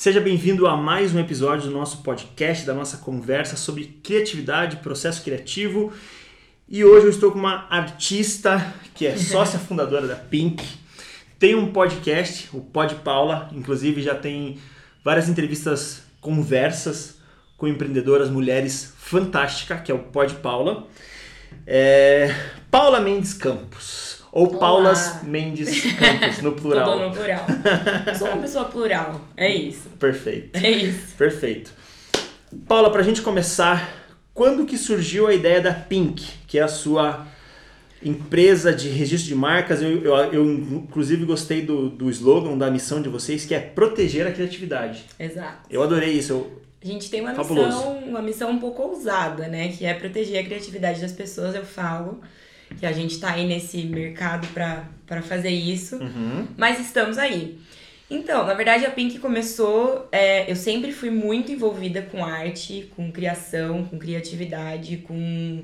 Seja bem-vindo a mais um episódio do nosso podcast, da nossa conversa sobre criatividade, processo criativo. E hoje eu estou com uma artista que é sócia fundadora da Pink. Tem um podcast, o Pod Paula, inclusive já tem várias entrevistas, conversas com empreendedoras mulheres fantástica, que é o Pod Paula. É... Paula Mendes Campos. Ou Olá. Paulas Mendes Campos, no plural. Tudo no plural. Eu sou uma pessoa plural. É isso. Perfeito. É isso. Perfeito. Paula, pra gente começar, quando que surgiu a ideia da Pink, que é a sua empresa de registro de marcas? Eu, eu, eu, inclusive gostei do, do slogan, da missão de vocês, que é proteger a criatividade. Exato. Eu adorei isso. Eu, A gente tem uma Fabuloso. missão, uma missão um pouco ousada, né? Que é proteger a criatividade das pessoas. Eu falo que a gente tá aí nesse mercado pra pra fazer isso. Uhum. Mas estamos aí. Então, na verdade, a Pink começou. é, eu sempre fui muito envolvida com arte, com criação, com criatividade, com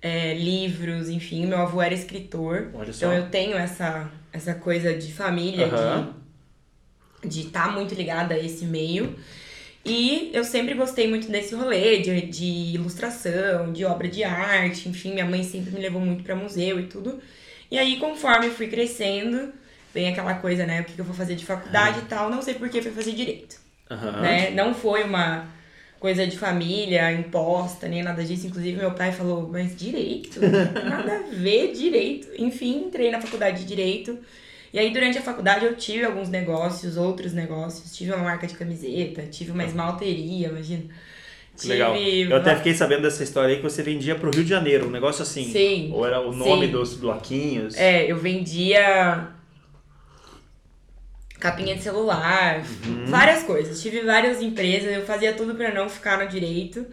é, livros, enfim. Meu avô era escritor. Então eu tenho essa, essa coisa de família, Aham. de de estar muito ligada a esse meio. E eu sempre gostei muito desse rolê de, de ilustração, de obra de arte, enfim, minha mãe sempre me levou muito pra museu e tudo. E aí, conforme fui crescendo, vem aquela coisa, né? O que eu vou fazer de faculdade e tal, não sei por que fui fazer direito Aham. né? Não foi uma coisa de família imposta, nem nada disso. Inclusive, meu pai falou, mas direito? Nada a ver direito. Enfim, entrei na faculdade de direito. E aí, durante a faculdade, eu tive alguns negócios, outros negócios. Tive uma marca de camiseta, tive uma esmalteria, imagina. Que Legal. Eu até fiquei sabendo dessa história aí que você vendia pro Rio de Janeiro, um negócio assim. Sim. Ou era o nome Sim. dos bloquinhos. É, eu vendia capinha de celular, várias coisas. Tive várias empresas, eu fazia tudo pra não ficar no direito.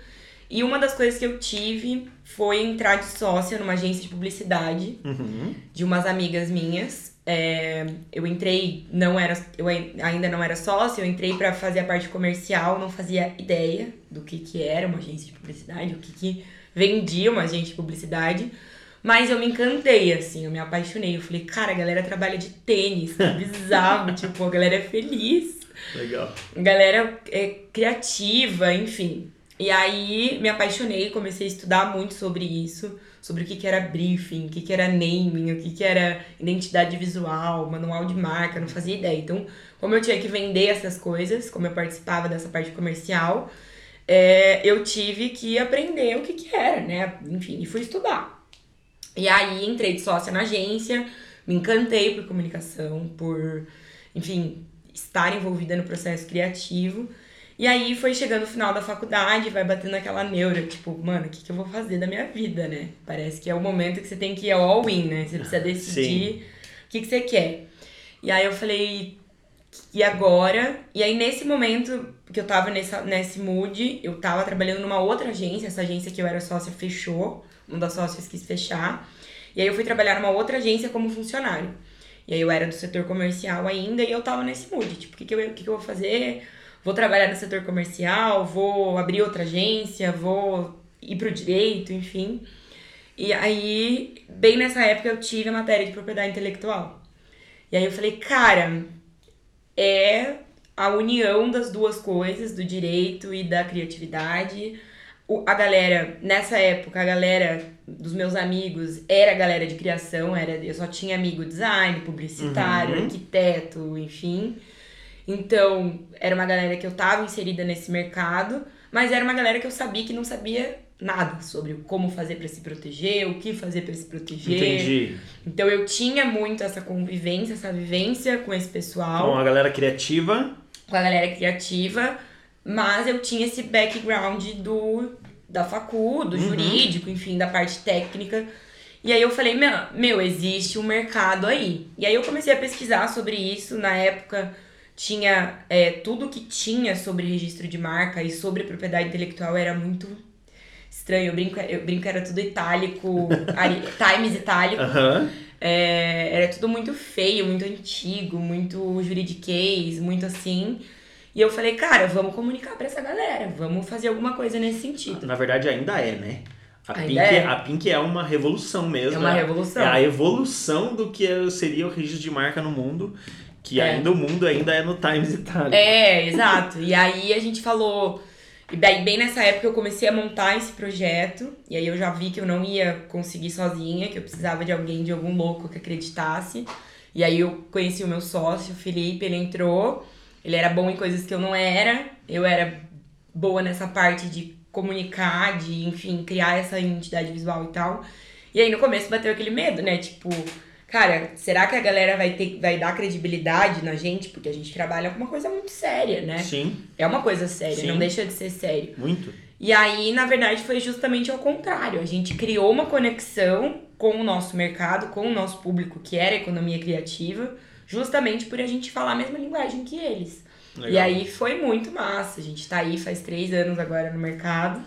E uma das coisas que eu tive foi entrar de sócia numa agência de publicidade Uhum. de umas amigas minhas. É, eu entrei, não era, eu ai- ainda não era sócia, eu entrei pra fazer a parte comercial, não fazia ideia do que que era uma agência de publicidade, o que que vendia uma agência de publicidade. Mas eu me encantei, assim, eu me apaixonei. Eu falei, cara, a galera trabalha de tênis, que bizarro, tipo, a galera é feliz. Legal. Galera é criativa, enfim. E aí me apaixonei, comecei a estudar muito sobre isso, sobre o que, que era briefing, o que, que era naming, o que, que era identidade visual, manual de marca, não fazia ideia. Então, como eu tinha que vender essas coisas, como eu participava dessa parte comercial, é, eu tive que aprender o que, que era, né? Enfim, e fui estudar. E aí entrei de sócia na agência, me encantei por comunicação, por, enfim, estar envolvida no processo criativo. E aí foi chegando o final da faculdade, vai batendo aquela neura, tipo, mano, o que, que eu vou fazer da minha vida, né? Parece que é o momento que você tem que ir all in, né? Você precisa decidir o que, que você quer. E aí eu falei, e agora? E aí nesse momento que eu tava nessa, nesse mood, eu tava trabalhando numa outra agência, essa agência que eu era sócia fechou, uma das sócias quis fechar. E aí eu fui trabalhar numa outra agência como funcionário. E aí eu era do setor comercial ainda e eu tava nesse mood, tipo, o que, que, eu, que, que eu vou fazer? Vou trabalhar no setor comercial, vou abrir outra agência, vou ir pro direito, enfim. E aí, bem nessa época, eu tive a matéria de propriedade intelectual. E aí eu falei, cara, é a união das duas coisas, do direito e da criatividade. O- a galera, nessa época, a galera dos meus amigos era a galera de criação, era, eu só tinha amigo design, publicitário, Uhum. arquiteto, enfim. Então, era uma galera que eu tava inserida nesse mercado, mas era uma galera que eu sabia que não sabia nada sobre como fazer pra se proteger, o que fazer pra se proteger. Entendi. Então eu tinha muito essa convivência, essa vivência com esse pessoal, Então, a galera criativa. com a galera criativa, mas eu tinha esse background do da facu, do Uhum. jurídico, enfim, da parte técnica. E aí eu falei, meu, meu, existe um mercado aí. E aí eu comecei a pesquisar sobre isso. Na época tinha é, tudo que tinha sobre registro de marca e sobre propriedade intelectual era muito estranho. Eu brinco, eu brinco era tudo itálico, Times itálico. É, era tudo muito feio, muito antigo, muito juridiquês, muito assim. E eu falei, cara, vamos comunicar pra essa galera, vamos fazer alguma coisa nesse sentido. Na verdade, ainda é, né? A Pink, é. a Pink é uma revolução mesmo. É uma revolução. É a evolução do que seria o registro de marca no mundo. Que É. ainda o mundo ainda é no Times Itália. É, exato. E aí a gente falou. E bem, bem nessa época eu comecei a montar esse projeto. E aí eu já vi que eu não ia conseguir sozinha, que eu precisava de alguém, de algum louco que acreditasse. E aí eu conheci o meu sócio, o Felipe, ele entrou. Ele era bom em coisas que eu não era. Eu era boa nessa parte de comunicar, de, enfim, criar essa identidade visual e tal. E aí no começo bateu aquele medo, né? Tipo, cara, será que a galera vai ter vai dar credibilidade na gente? Porque a gente trabalha com uma coisa muito séria, né? Sim, É uma coisa séria, Sim. não deixa de ser sério. muito. E aí, na verdade, foi justamente ao contrário. A gente criou uma conexão com o nosso mercado, com o nosso público, que era a economia criativa, justamente por a gente falar a mesma linguagem que eles. Legal. E aí foi muito massa. A gente tá aí faz três anos agora no mercado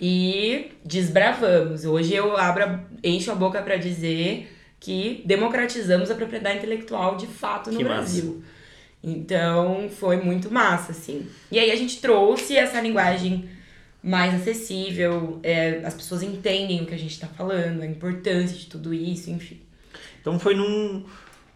e desbravamos. Hoje eu abro, encho a boca pra dizer que democratizamos a propriedade intelectual de fato no Que massa. Brasil. Então foi muito massa, assim. E aí a gente trouxe essa linguagem mais acessível, é, as pessoas entendem o que a gente tá falando, a importância de tudo isso, enfim. Então foi num,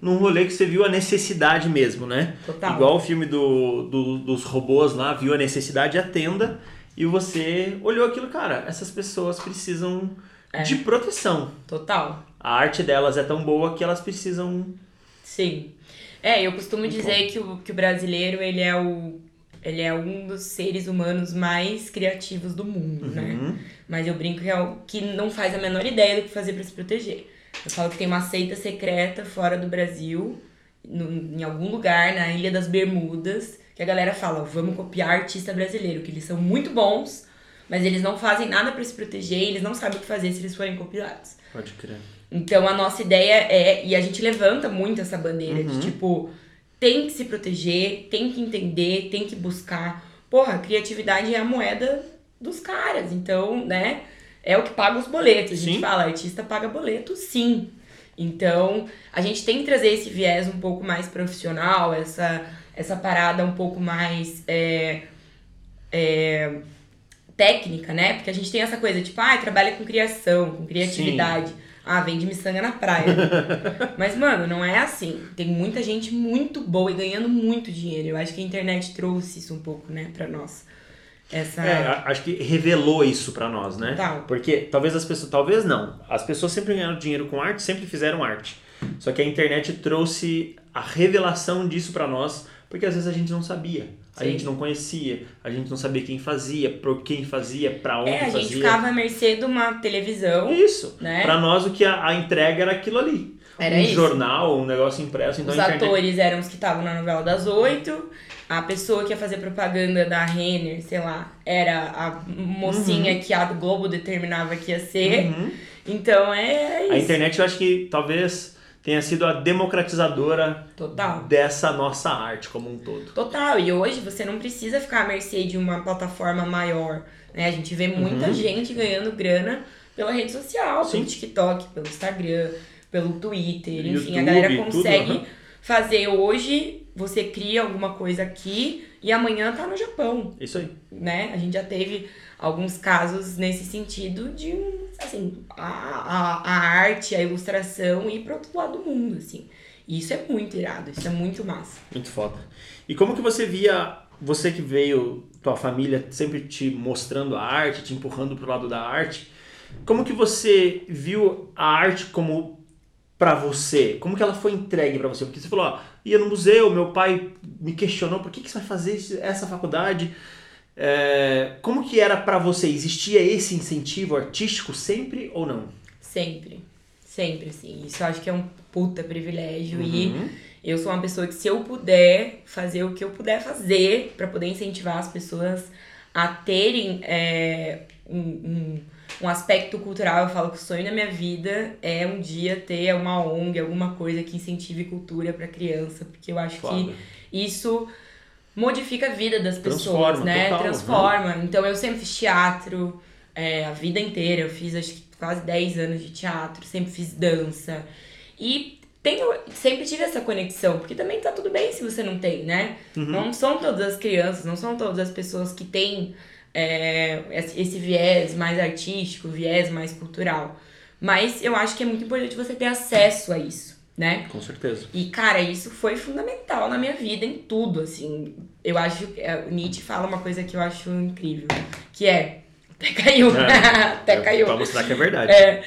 num rolê que você viu a necessidade mesmo, né? Total. Igual o filme do, do- dos robôs lá, viu a necessidade, atenda, e você olhou aquilo, cara, essas pessoas precisam É. de proteção. Total. A arte delas é tão boa que elas precisam. Sim. É, eu costumo Muito dizer que o, que o brasileiro, ele é o ele é um dos seres humanos mais criativos do mundo, né? Uhum. Mas eu brinco que, é o, que não faz a menor ideia do que fazer pra se proteger. Eu falo que tem uma seita secreta fora do Brasil, no- em algum lugar, na Ilha das Bermudas, que a galera fala, vamos copiar artista brasileiro, que eles são muito bons, mas eles não fazem nada pra se proteger eles não sabem o que fazer se eles forem copiados. Pode crer. Então a nossa ideia é, e a gente levanta muito essa bandeira Uhum. de tipo, tem que se proteger, tem que entender, tem que buscar. Porra, a criatividade é a moeda dos caras, então, né? É o que paga os boletos. A gente Sim. fala, artista paga boleto, sim. Então, a gente tem que trazer esse viés um pouco mais profissional, essa, essa parada um pouco mais é, é, técnica, né? Porque a gente tem essa coisa, tipo, ah, trabalha com criação, com criatividade. Ah, vende miçanga na praia. Mas, mano, não é assim. Tem muita gente muito boa e ganhando muito dinheiro. Eu acho que a internet trouxe isso um pouco, né, pra nós. Essa. É, acho que revelou isso pra nós, né? Total. Porque talvez as pessoas, talvez não. As pessoas sempre ganharam dinheiro com arte, sempre fizeram arte. Só que a internet trouxe a revelação disso pra nós, porque às vezes a gente não sabia, a Sim. gente não conhecia, a gente não sabia quem fazia, por quem fazia, pra onde É, a gente fazia. ficava à mercê de uma televisão, Isso. né? Pra nós o que a, a entrega era aquilo ali. Era um isso. jornal, um negócio impresso, então Os a internet atores eram os que estavam na novela das oito. A pessoa que ia fazer propaganda da Renner, sei lá, era a mocinha que a Globo determinava que ia ser. Uhum. Então é A isso. internet eu acho que talvez tenha sido a democratizadora Total. dessa nossa arte como um todo. Total. E hoje você não precisa ficar à mercê de uma plataforma maior. Né? A gente vê muita Uhum. gente ganhando grana pela rede social, Sim. pelo TikTok, pelo Instagram, pelo Twitter, enfim, a YouTube, galera tudo, consegue aham. fazer hoje, você cria alguma coisa aqui e amanhã tá no Japão. Isso aí. né? A gente já teve alguns casos nesse sentido de, assim, a, a, a arte, a ilustração ir para outro lado do mundo, assim. E isso é muito irado, isso é muito massa. Muito foda. E como que você via, você que veio, tua família sempre te mostrando a arte, te empurrando pro lado da arte, como que você viu a arte como pra você? Como que ela foi entregue pra você? Porque você falou, ó, ia no museu, meu pai me questionou, por que, que você vai fazer essa faculdade? É, como que era pra você? Existia esse incentivo artístico sempre ou não? Sempre. Sempre, assim. Isso eu acho que é um puta privilégio. Uhum. E eu sou uma pessoa que, se eu puder fazer o que eu puder fazer para poder incentivar as pessoas a terem é, um, um, um aspecto cultural, eu falo que o sonho da minha vida é um dia ter uma ONG, alguma coisa que incentive cultura para criança, porque eu acho Foda. que isso modifica a vida das pessoas, Transforma, né? total, Transforma. Então eu sempre fiz teatro é, a vida inteira. Eu fiz acho que quase 10 anos de teatro, sempre fiz dança. E tenho, sempre tive essa conexão, porque também tá tudo bem se você não tem, né? Uhum. Não são todas as crianças, não são todas as pessoas que têm é, esse viés mais artístico, viés mais cultural. Mas eu acho que é muito importante você ter acesso a isso, né? Com certeza. E, cara, isso foi fundamental na minha vida, em tudo, assim. Eu acho que é, o Nietzsche fala uma coisa que eu acho incrível, que é. Até caiu. até caiu. Pra mostrar que é verdade. É,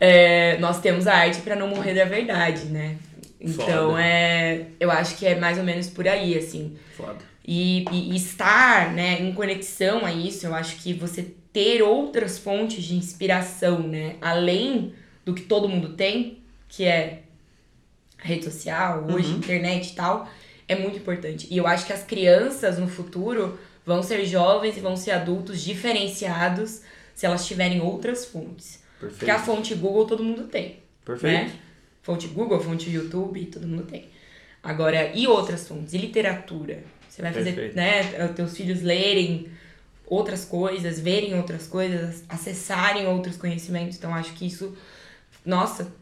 é, nós temos a arte para não morrer da verdade, né? Então Foda. é. Eu acho que é mais ou menos por aí, assim. Foda. E, e- e estar né, em conexão a isso, eu acho que você ter outras fontes de inspiração, né? Além do que todo mundo tem, que é rede social, hoje, Uhum. internet e tal, é muito importante. E eu acho que as crianças no futuro vão ser jovens e vão ser adultos diferenciados se elas tiverem outras fontes. Porque a Perfeito. fonte Google todo mundo tem Perfeito. né? Fonte Google, fonte YouTube, todo mundo tem. Agora, e outras fontes? E literatura? Você vai fazer, Perfeito. né, os teus filhos lerem outras coisas, verem outras coisas, acessarem outros conhecimentos. Então, acho que isso, nossa,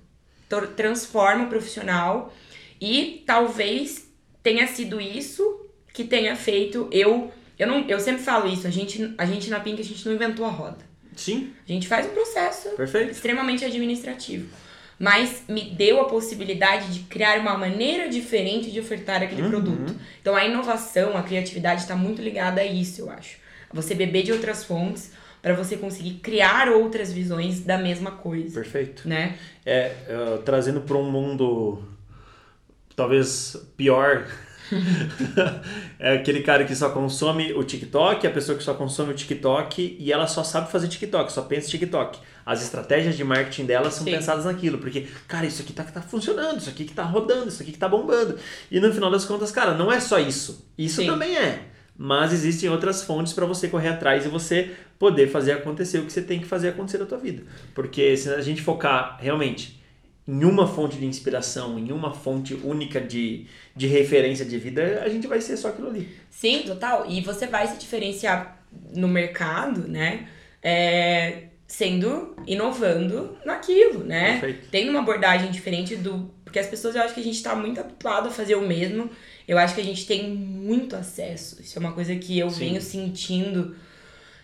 transforma o profissional e talvez tenha sido isso que tenha feito eu eu não eu sempre falo isso, a gente a gente na Pink a gente não inventou a roda. Sim, A gente faz um processo perfeito. extremamente administrativo. Mas me deu a possibilidade de criar uma maneira diferente de ofertar aquele Uhum. produto. Então a inovação, a criatividade está muito ligada a isso, eu acho. Você beber de outras fontes para você conseguir criar outras visões da mesma coisa, Perfeito. né? É, uh, trazendo para um mundo talvez pior. é aquele cara que só consome o TikTok, a pessoa que só consome o TikTok e ela só sabe fazer TikTok, só pensa em TikTok. As estratégias de marketing dela são Sim. pensadas naquilo, porque, cara, isso aqui tá, tá funcionando, isso aqui que tá rodando, isso aqui que tá bombando. E no final das contas, cara, não é só isso. Isso Sim. também é. Mas existem outras fontes para você correr atrás e você poder fazer acontecer o que você tem que fazer acontecer na tua vida. Porque se a gente focar realmente em uma fonte de inspiração, em uma fonte única de, de referência de vida, a gente vai ser só aquilo ali. Sim, total. E você vai se diferenciar no mercado, né? É, sendo inovando naquilo, né? Perfeito. Tendo uma abordagem diferente do. Porque as pessoas eu acho que a gente tá muito habituado a fazer o mesmo. Eu acho que a gente tem muito acesso. Isso é uma coisa que eu Sim. venho sentindo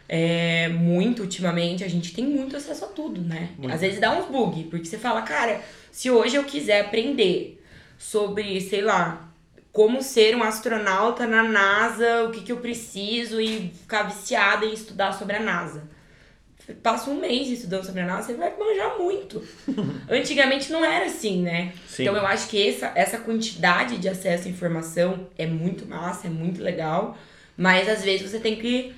é, muito ultimamente. A gente tem muito acesso a tudo, né? Muito. Às vezes dá uns bug, porque você fala, cara, se hoje eu quiser aprender sobre, sei lá, como ser um astronauta na NASA, o que, que eu preciso e ficar viciada em estudar sobre a NASA. Passa um mês estudando sobre a NASA, você vai manjar muito. Antigamente não era assim, né? Sim. Então eu acho que essa, essa quantidade de acesso à informação é muito massa, é muito legal, mas às vezes você tem que,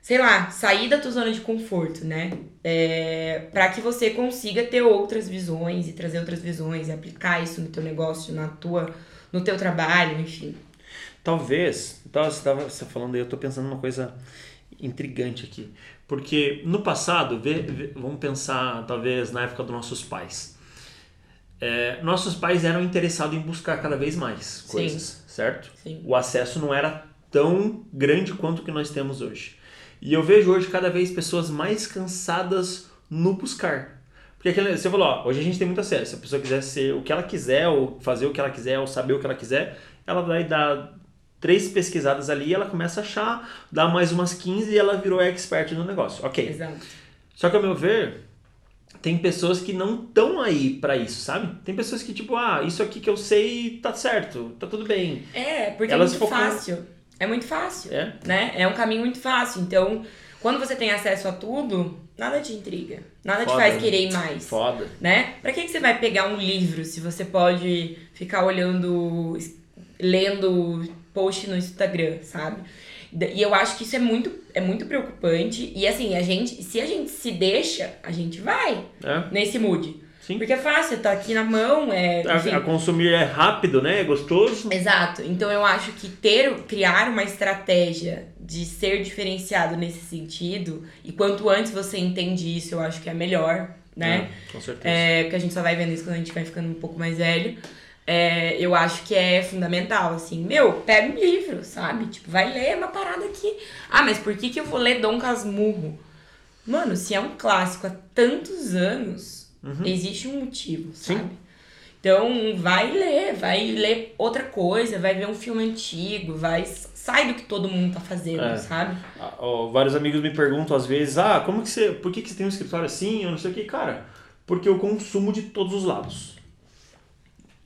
sei lá, sair da tua zona de conforto, né? É, para que você consiga ter outras visões e trazer outras visões e aplicar isso no teu negócio, na tua, no teu trabalho, enfim. Talvez, então, você estava falando aí, eu estou pensando numa coisa intrigante aqui. Porque no passado, vê- vê- vamos pensar talvez na época dos nossos pais. É, nossos pais eram interessados em buscar cada vez mais Sim. coisas, certo? Sim. O acesso não era tão grande quanto o que nós temos hoje. E eu vejo hoje cada vez pessoas mais cansadas no buscar. Porque aquele, você falou, ó, hoje a gente tem muito acesso. Se a pessoa quiser ser o que ela quiser, ou fazer o que ela quiser, ou saber o que ela quiser, ela vai dar três pesquisadas ali, ela começa a achar, dá mais umas 15 e ela virou expert no negócio. Ok. Exato. Só que, ao meu ver, tem pessoas que não estão aí pra isso, sabe? Tem pessoas que, tipo, ah, isso aqui que eu sei tá certo, tá tudo bem. É, porque Elas é muito focam- fácil. É muito fácil. É? né? É um caminho muito fácil. Então, quando você tem acesso a tudo, nada te intriga. Nada te Foda, faz né? querer mais. Foda. Né? Pra que, que você vai pegar um livro se você pode ficar olhando, lendo post no Instagram, sabe? E eu acho que isso é muito, é muito preocupante. E assim, a gente, se a gente se deixa, a gente vai É? nesse mood. Sim. Porque é fácil, tá aqui na mão, é. enfim. A, a consumir é rápido, né? É gostoso. Exato. Então eu acho que ter, criar uma estratégia de ser diferenciado nesse sentido, e quanto antes você entende isso, eu acho que é melhor, né? É, com certeza. É, porque a gente só vai vendo isso quando a gente vai ficando um pouco mais velho. É, eu acho que é fundamental, assim, meu, pega um livro, sabe? Tipo, vai ler uma parada aqui. Ah, mas por que, que eu vou ler Dom Casmurro? Mano, se é um clássico há tantos anos, existe um motivo, Uhum. Sim. sabe? Então, vai ler, vai ler outra coisa, vai ver um filme antigo, vai sai do que todo mundo tá fazendo, É. sabe? Vários amigos me perguntam às vezes, ah, como que você. Por que, que você tem um escritório assim? Eu não sei o que, cara. Porque eu consumo de todos os lados.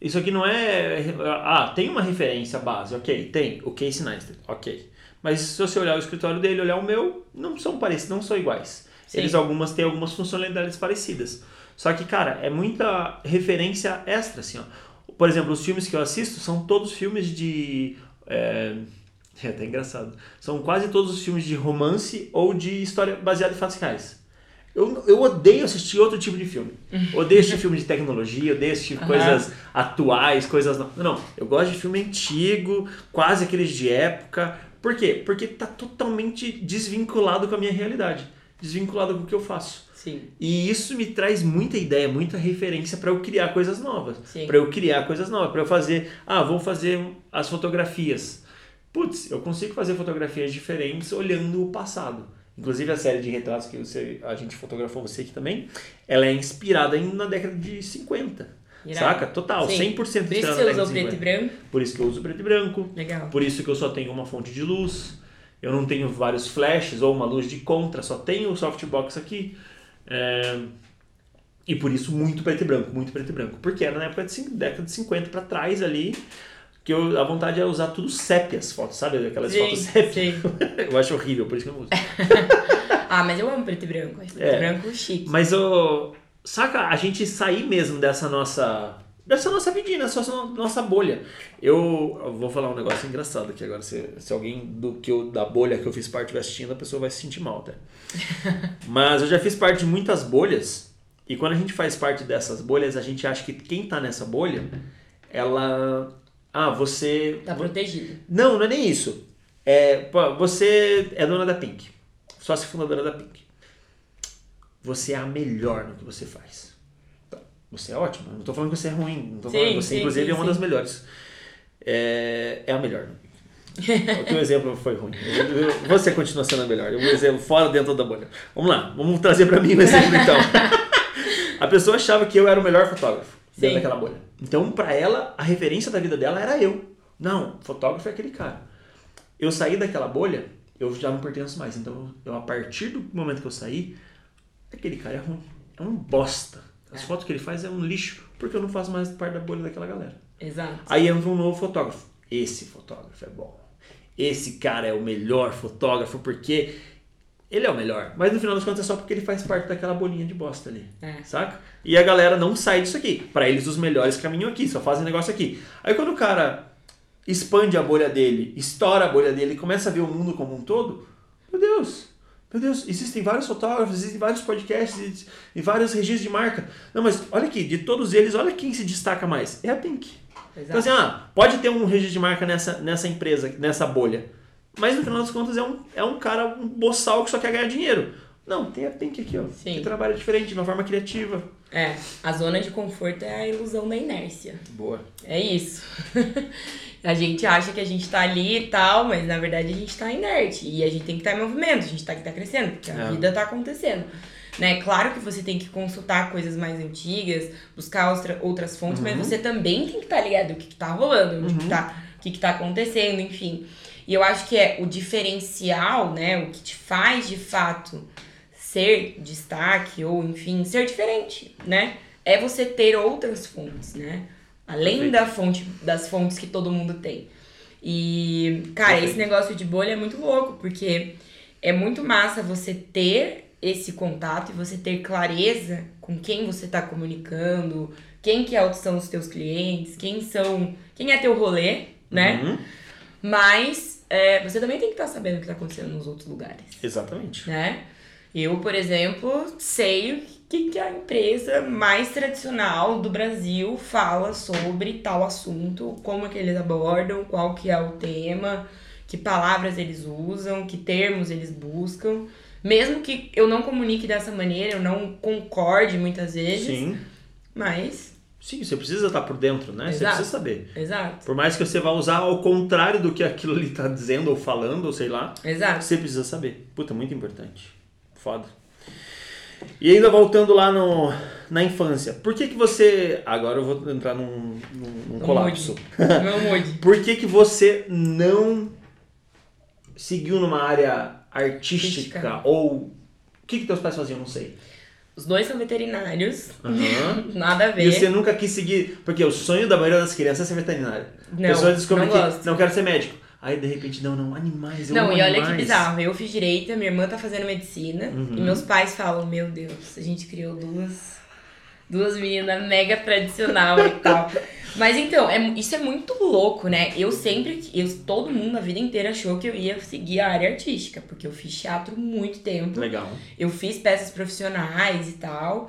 Isso aqui não é. Ah, tem uma referência base, ok, tem. O Casey Neistat, ok. Mas se você olhar o escritório dele olhar o meu, não são parecidos, não são iguais. Sim. Eles algumas têm algumas funcionalidades parecidas. Só que, cara, é muita referência extra, assim, ó. Por exemplo, os filmes que eu assisto são todos filmes de. É, é até engraçado. São quase todos os filmes de romance ou de história baseada em fatos reais. Eu, eu odeio assistir outro tipo de filme. Odeio assistir filme de tecnologia, odeio assistir Aham. coisas atuais, coisas. Não, não, eu gosto de filme antigo, quase aqueles de época. Por quê? Porque tá totalmente desvinculado com a minha realidade. Desvinculado com o que eu faço. Sim. E isso me traz muita ideia, muita referência para eu criar coisas novas. Para eu criar coisas novas, para eu fazer, ah, vou fazer as fotografias. Putz, eu consigo fazer fotografias diferentes olhando o passado. Inclusive a série de retratos que você, a gente fotografou você aqui também, ela é inspirada em, na década de 50. Irado. Saca? Total, Sim. 100% Por isso que você usou de preto e 50. branco? Por isso que eu uso preto e branco. Legal. Por isso que eu só tenho uma fonte de luz. Eu não tenho vários flashes ou uma luz de contra, só tenho o softbox aqui. É, E por isso muito preto e branco, muito preto e branco. Porque era na época de década de 50 pra trás ali, que eu, a vontade é usar tudo sépia as fotos, sabe? Aquelas Sim, fotos sépia. eu acho horrível, por isso que eu não uso. Ah, mas eu amo preto e branco. Acho preto É. e branco chique. Mas o saca, a gente sair mesmo dessa nossa dessa nossa vidinha, dessa nossa, nossa bolha. Eu, eu vou falar um negócio engraçado aqui agora, se, se alguém do que eu, da bolha que eu fiz parte estiver assistindo, a pessoa vai se sentir mal, tá? Mas eu já fiz parte de muitas bolhas e quando a gente faz parte dessas bolhas, a gente acha que quem tá nessa bolha, ela ah, você Tá protegido. não, não é nem isso. É, pô, você é dona da Pink. Sócia fundadora da Pink. Você é a melhor no que você faz. Tá, Você é ótima. Não tô falando que você é ruim. Não tô Sim, falando, você, sim, inclusive, sim, é uma das melhores. É, é a melhor. O teu exemplo foi ruim. Você continua sendo a melhor. Eu vou exemplo fora dentro da bolha. Vamos lá, vamos trazer pra mim o exemplo então. A pessoa achava que eu era o melhor fotógrafo dentro Sim. daquela bolha. Então, pra ela, a referência da vida dela era eu. Não, fotógrafo é aquele cara. Eu saí daquela bolha, eu já não pertenço mais. Então, eu, a partir do momento que eu saí, aquele cara é ruim. É um bosta. As fotos que ele faz é um lixo, porque eu não faço mais parte da bolha daquela galera. Exato. Aí entra um novo fotógrafo. Esse fotógrafo é bom. Esse cara é o melhor fotógrafo porque ele é o melhor. Mas no final das contas é só porque ele faz parte daquela bolinha de bosta ali. É. Saca? E a galera não sai disso aqui. Pra eles os melhores caminham aqui, só fazem negócio aqui. Aí quando o cara expande a bolha dele, estoura a bolha dele e começa a ver o mundo como um todo, meu Deus, meu Deus, existem vários fotógrafos, existem vários podcasts e vários registros de marca. Não, mas olha aqui, de todos eles, olha quem se destaca mais. É a Pink. Então Exato. assim, ah, pode ter um registro de marca nessa, nessa empresa, nessa bolha. Mas no final das contas é um, é um cara, um boçal que só quer ganhar dinheiro. Não, tem a Pink aqui, ó. Sim. Que trabalha diferente, de uma forma criativa. É, a zona de conforto é a ilusão da inércia. Boa. É isso. a gente acha que a gente tá ali e tal, mas na verdade a gente tá inerte. E a gente tem que estar em movimento, a gente tá que tá crescendo, porque a É. vida tá acontecendo. Né? Claro que você tem que consultar coisas mais antigas, buscar outra- outras fontes, mas Uhum. você também tem que estar ligado no que, que tá rolando, onde que tá, o que, que tá acontecendo, enfim. E eu acho que é o diferencial, né? O que te faz de fato ser destaque ou, enfim, ser diferente, né? É você ter outras fontes, né? Além Perfeito. da fonte, das fontes que todo mundo tem. E, cara, Perfeito. esse negócio de bolha é muito louco, porque é muito massa você ter esse contato e você ter clareza com quem você tá comunicando, quem que é- são os teus clientes, quem são, quem é teu rolê, né? Uhum. Mas é, você também tem que estar sabendo o que tá acontecendo nos outros lugares Exatamente. né? Eu, por exemplo, sei o que, que a empresa mais tradicional do Brasil fala sobre tal assunto, como é que eles abordam, qual que é o tema, que palavras eles usam, que termos eles buscam. Mesmo que eu não comunique dessa maneira, eu não concorde muitas vezes, Sim. mas... Sim, você precisa estar por dentro, né? Você Exato. precisa saber. Exato, Por mais que você vá usar ao contrário do que aquilo ali tá dizendo ou falando, ou sei lá, exato. você precisa saber. Puta, muito importante. Foda. E ainda voltando lá no, na infância, por que que você... Agora eu vou entrar num, num, num Não colapso. Mood. Por que que você não seguiu numa área artística? Artística. Ou... O que que teus pais faziam? Não sei. Os dois são veterinários. Aham. Nada a ver. E você nunca quis seguir. Porque o sonho da maioria das crianças é ser veterinário. Não, a pessoa descobre não que gosto. não quero ser médico. Aí de repente, não, não, animais, eu Não, e olha que bizarro. Eu fiz direito, minha irmã tá fazendo medicina. Uhum. E meus pais falam, meu Deus, a gente criou duas, duas meninas mega tradicional e tal. Mas então, é, isso é muito louco, né? Eu sempre, eu, todo mundo a vida inteira achou que eu ia seguir a área artística, porque eu fiz teatro muito tempo. Legal. Eu fiz peças profissionais e tal.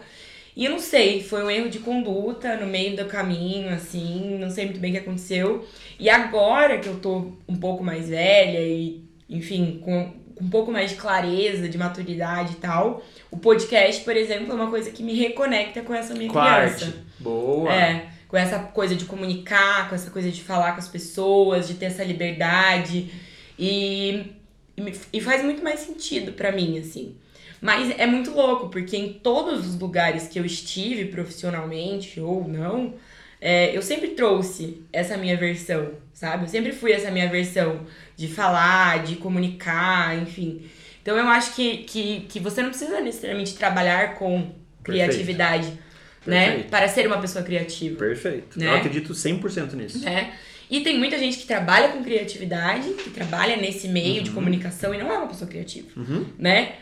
E eu não sei, foi um erro de conduta no meio do caminho, assim, não sei muito bem o que aconteceu. E agora que eu tô um pouco mais velha e, enfim, com, com um pouco mais de clareza, de maturidade e tal, o podcast, por exemplo, é uma coisa que me reconecta com essa minha a criança. Boa. É, com essa coisa de comunicar, com essa coisa de falar com as pessoas, de ter essa liberdade. E, e, e faz muito mais sentido pra mim, assim. Mas é muito louco, porque em todos os lugares que eu estive profissionalmente ou não, é, eu sempre trouxe essa minha versão, sabe? Eu sempre fui essa minha versão de falar, de comunicar, enfim. Então eu acho que, que, que você não precisa necessariamente trabalhar com criatividade, né? Perfeito. Para ser uma pessoa criativa Perfeito. Né? Eu acredito 100% nisso. né? E tem muita gente que trabalha com criatividade, que trabalha nesse meio de Uhum. comunicação e não é uma pessoa criativa, Uhum. né?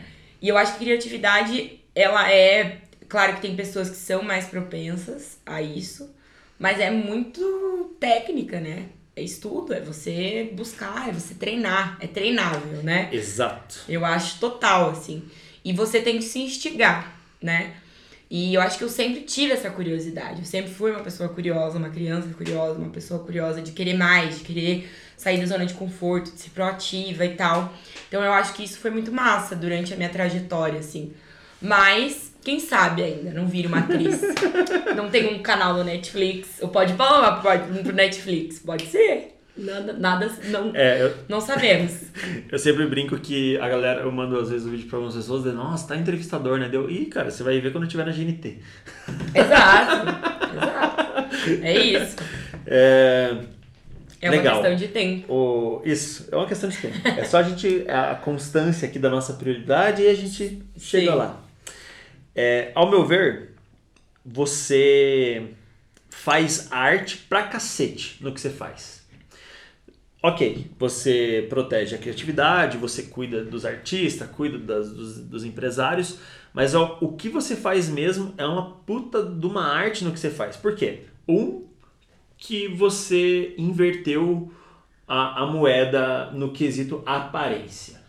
E eu acho que criatividade, ela é. Claro que tem pessoas que são mais propensas a isso, mas é muito técnica, né? É estudo, é você buscar, é você treinar, é treinável, né? Exato. Eu acho total, assim. E você tem que se instigar, né? E eu acho que eu sempre tive essa curiosidade. Eu sempre fui uma pessoa curiosa, uma criança curiosa, uma pessoa curiosa de querer mais, de querer sair da zona de conforto, de ser proativa e tal. Então eu acho que isso foi muito massa durante a minha trajetória, assim. Mas, quem sabe ainda, não vira uma atriz. não tem um canal no Netflix. Ou pode falar pro Netflix. Pode ser. Nada, nada não, É, eu, não sabemos. eu sempre brinco que a galera, eu mando às vezes o vídeo pra algumas pessoas, dizendo, nossa, tá entrevistador, né? Deu, ih, cara, você vai ver quando eu tiver na GNT. Exato, exato. É isso. É, É Legal. uma questão de tempo. o, isso, é uma questão de tempo. É só a gente, a constância aqui da nossa prioridade e a gente chega Sim. lá. É, ao meu ver, você faz arte pra cacete no que você faz. Ok, você protege a criatividade, você cuida dos artistas, cuida das- dos, dos empresários, mas ó, o que você faz mesmo é uma puta de uma arte no que você faz. Por quê? Um, que você inverteu a, a moeda no quesito aparência.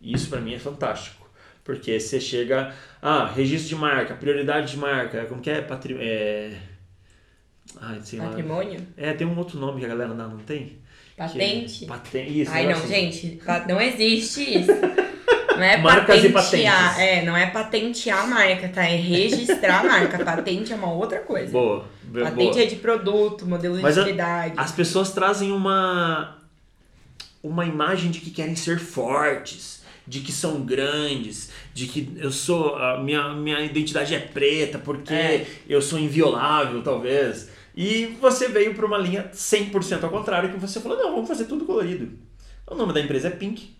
Isso pra mim é fantástico. Porque você chega. Ah, registro de marca, prioridade de marca, como que é? Patri... é... Ai. Patrimônio? É, tem um outro nome que a galera não tem? Patente? Patente. Isso, Ai, não, assim. gente, não existe isso. Não é Marcas e patentear, patentes. é, não é patentear a marca, tá? É registrar a marca. Patente é uma outra coisa. Boa. boa. Patente é de produto, modelo de Mas a- utilidade. As pessoas trazem uma uma imagem de que querem ser fortes, de que são grandes, de que eu sou a minha minha identidade é preta porque É. eu sou inviolável, talvez. E você veio para uma linha 100% ao contrário que você falou: "Não, vamos fazer tudo colorido". O nome da empresa é Pink.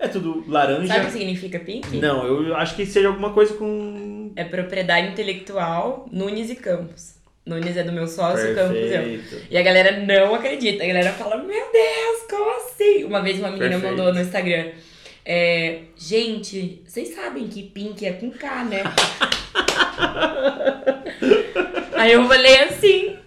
É tudo laranja. Sabe o que significa pink? Não, eu acho que seja alguma coisa com É propriedade intelectual Nunes e Campos. Nunes é do meu sócio, Campos eu. Perfeito. E a galera não acredita. A galera fala, meu Deus, como assim? Uma vez uma menina Perfeito. mandou no Instagram. é, gente, vocês sabem que Pink é com K, né? Aí eu falei assim.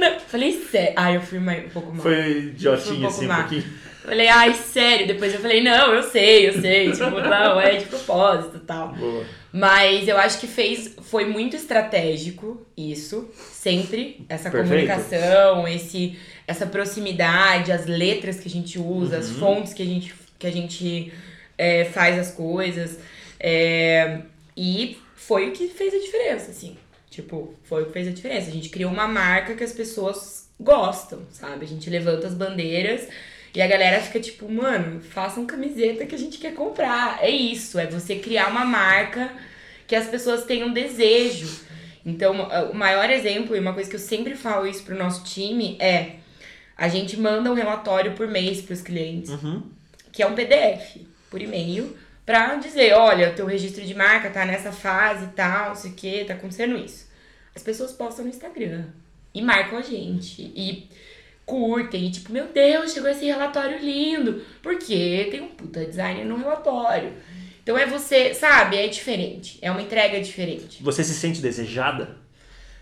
Não. Falei, sério. Ai, eu fui mais, um pouco mal. Foi Foi um assim um pouquinho. Falei, ai, sério. Depois eu falei, não, eu sei, eu sei. Tipo, não, é de propósito e tal. Boa. Mas eu acho que fez, foi muito estratégico isso, sempre, essa Perfeito. comunicação, esse, essa proximidade, as letras que a gente usa, as Uhum. fontes que a gente, que a gente é, faz as coisas. é, e foi o que fez a diferença, assim. Tipo, foi o que fez a diferença. A gente criou uma marca que as pessoas gostam, sabe? A gente levanta as bandeiras e a galera fica tipo, mano, façam camiseta que a gente quer comprar. É isso, é você criar uma marca que as pessoas tenham desejo. Então, o maior exemplo, e uma coisa que eu sempre falo isso pro nosso time, é a gente manda um relatório por mês pros clientes Uhum. que é um PDF por e-mail pra dizer, olha, teu registro de marca tá nessa fase e tal, não sei o que, tá acontecendo isso. As pessoas postam no Instagram e marcam a gente. E curtem, e tipo, meu Deus, chegou esse relatório lindo. Porque tem um puta designer no relatório. Então é você, sabe, é diferente. É uma entrega diferente. Você se sente desejada?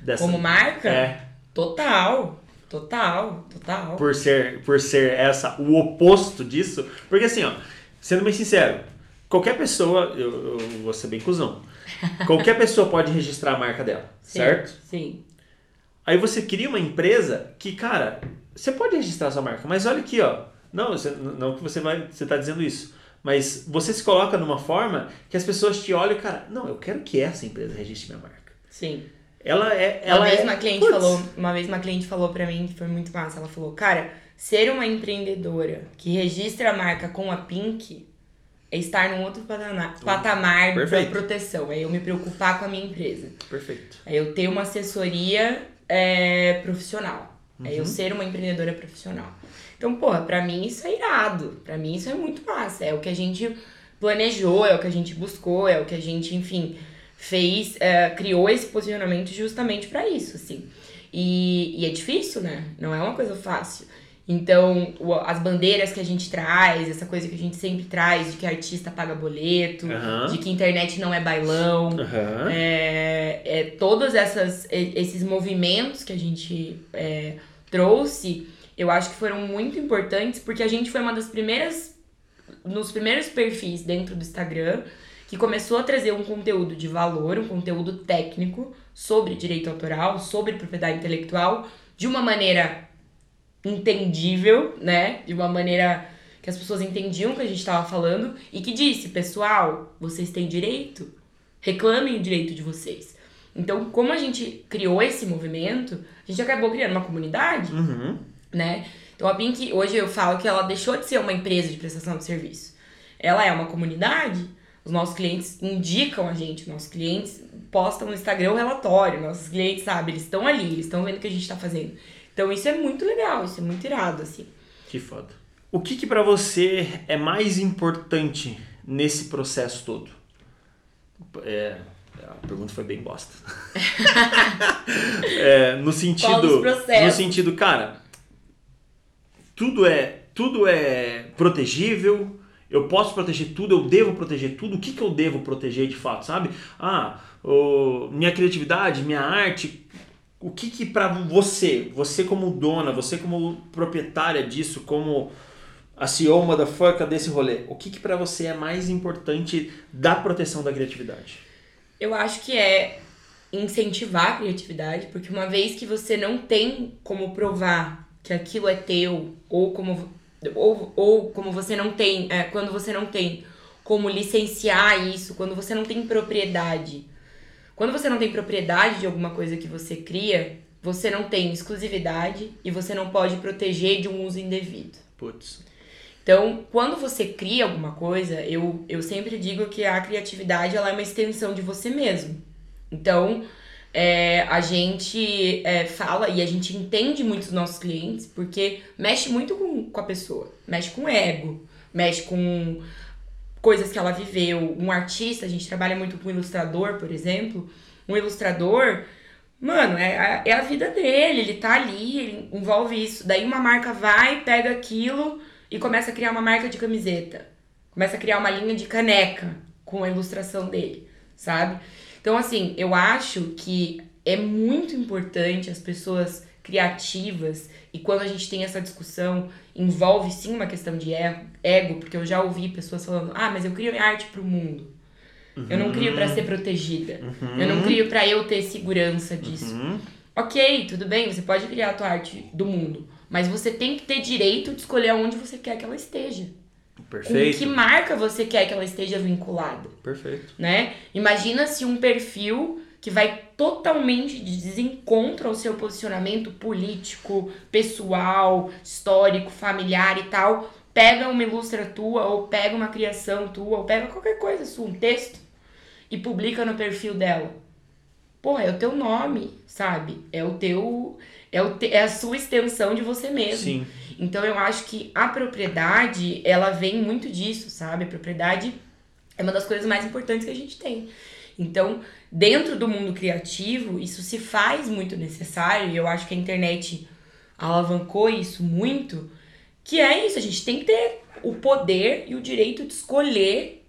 Dessa... Como marca? É. Total. Total, total. Por ser, por ser essa, o oposto disso. Porque assim, ó, sendo bem sincero, qualquer pessoa, eu, eu vou ser bem cuzão, qualquer pessoa pode registrar a marca dela, Sim, certo? Sim. Aí você cria uma empresa que, cara, você pode registrar sua marca, mas olha aqui, ó. Não, você, não que você vai, você tá dizendo isso. Mas você se coloca numa forma que as pessoas te olham e, cara, não, eu quero que essa empresa registre minha marca. Sim. Ela é. Uma Ela vez é, uma cliente Putz, falou, uma vez uma cliente falou para mim que foi muito massa. Ela falou, cara, ser uma empreendedora que registra a marca com a Pink é estar num outro patamar, patamar da Perfeito. proteção. É eu me preocupar com a minha empresa. Perfeito. É eu ter uma assessoria é, profissional. É Uhum. eu ser uma empreendedora profissional. Então, porra, pra mim isso é irado. Pra mim isso é muito massa. É o que a gente planejou, é o que a gente buscou, é o que a gente, enfim, fez, é, criou esse posicionamento justamente pra isso, assim. E, e é difícil, né? Não é uma coisa fácil. Então, as bandeiras que a gente traz, essa coisa que a gente sempre traz, de que artista paga boleto, Aham. de que internet não é bailão, Aham. é, é, todos essas, esses movimentos que a gente é, trouxe, eu acho que foram muito importantes, porque a gente foi uma das primeiras, nos primeiros perfis dentro do Instagram, que começou a trazer um conteúdo de valor, um conteúdo técnico sobre direito autoral, sobre propriedade intelectual, de uma maneira entendível, né? De uma maneira que as pessoas entendiam o que a gente estava falando e que disse, pessoal, vocês têm direito, reclamem o direito de vocês. Então, como a gente criou esse movimento, a gente acabou criando uma comunidade, Uhum. né? Então a Pink, hoje eu falo que ela deixou de ser uma empresa de prestação de serviço. Ela é uma comunidade, os nossos clientes indicam a gente, nossos clientes postam no Instagram o relatório, nossos clientes, sabe, eles estão ali, eles estão vendo o que a gente tá fazendo. Então isso é muito legal, isso é muito irado, assim. Que foda. O que que para você é mais importante nesse processo todo? É, a pergunta foi bem bosta. É, no sentido, no sentido, cara, tudo é, tudo é protegível. Eu posso proteger tudo, eu devo proteger tudo. O que que eu devo proteger de fato, sabe? Ah, o- minha criatividade, minha arte, o que que para você, você como dona, você como proprietária disso, como a CEO motherfucker desse rolê, o que que para você é mais importante da proteção da criatividade? Eu acho que é incentivar a criatividade, porque uma vez que você não tem como provar que aquilo é teu, ou como, ou, ou como você não tem, é, quando você não tem como licenciar isso, quando você não tem propriedade. Quando você não tem propriedade de alguma coisa que você cria, você não tem exclusividade e você não pode proteger de um uso indevido. Putz. Então, quando você cria alguma coisa, eu, eu sempre digo que a criatividade ela é uma extensão de você mesmo. Então, é, a gente é, fala e a gente entende muito os nossos clientes porque mexe muito com, com a pessoa, mexe com o ego, mexe com coisas que ela viveu. Um artista, a gente trabalha muito com ilustrador, por exemplo. Um ilustrador, mano, é, a- é a vida dele, ele tá ali, ele envolve isso. Daí uma marca vai, pega aquilo e começa a criar uma marca de camiseta. Começa a criar uma linha de caneca com a ilustração dele, sabe? Então, assim, eu acho que é muito importante as pessoas criativas e quando a gente tem essa discussão, envolve sim uma questão de ego, porque eu já ouvi pessoas falando: "Ah, mas eu crio minha arte pro mundo. Eu não crio pra ser protegida. Eu não crio pra eu ter segurança disso". Hum, OK, tudo bem, você pode criar a tua arte do mundo, mas você tem que ter direito de escolher aonde você quer que ela esteja. perfeito. Com que marca você quer que ela esteja vinculada Perfeito. né? Imagina se um perfil que vai totalmente de desencontro ao seu posicionamento político, pessoal, histórico, familiar e tal, pega uma ilustra tua, ou pega uma criação tua, ou pega qualquer coisa sua, um texto, e publica no perfil dela. Porra, é o teu nome, sabe? É o teu. É, o te- é a sua extensão de você mesmo. Sim. Então eu acho que a propriedade, ela vem muito disso, sabe? A propriedade é uma das coisas mais importantes que a gente tem. Então, dentro do mundo criativo, isso se faz muito necessário, e eu acho que a internet alavancou isso muito, que é isso, a gente tem que ter o poder e o direito de escolher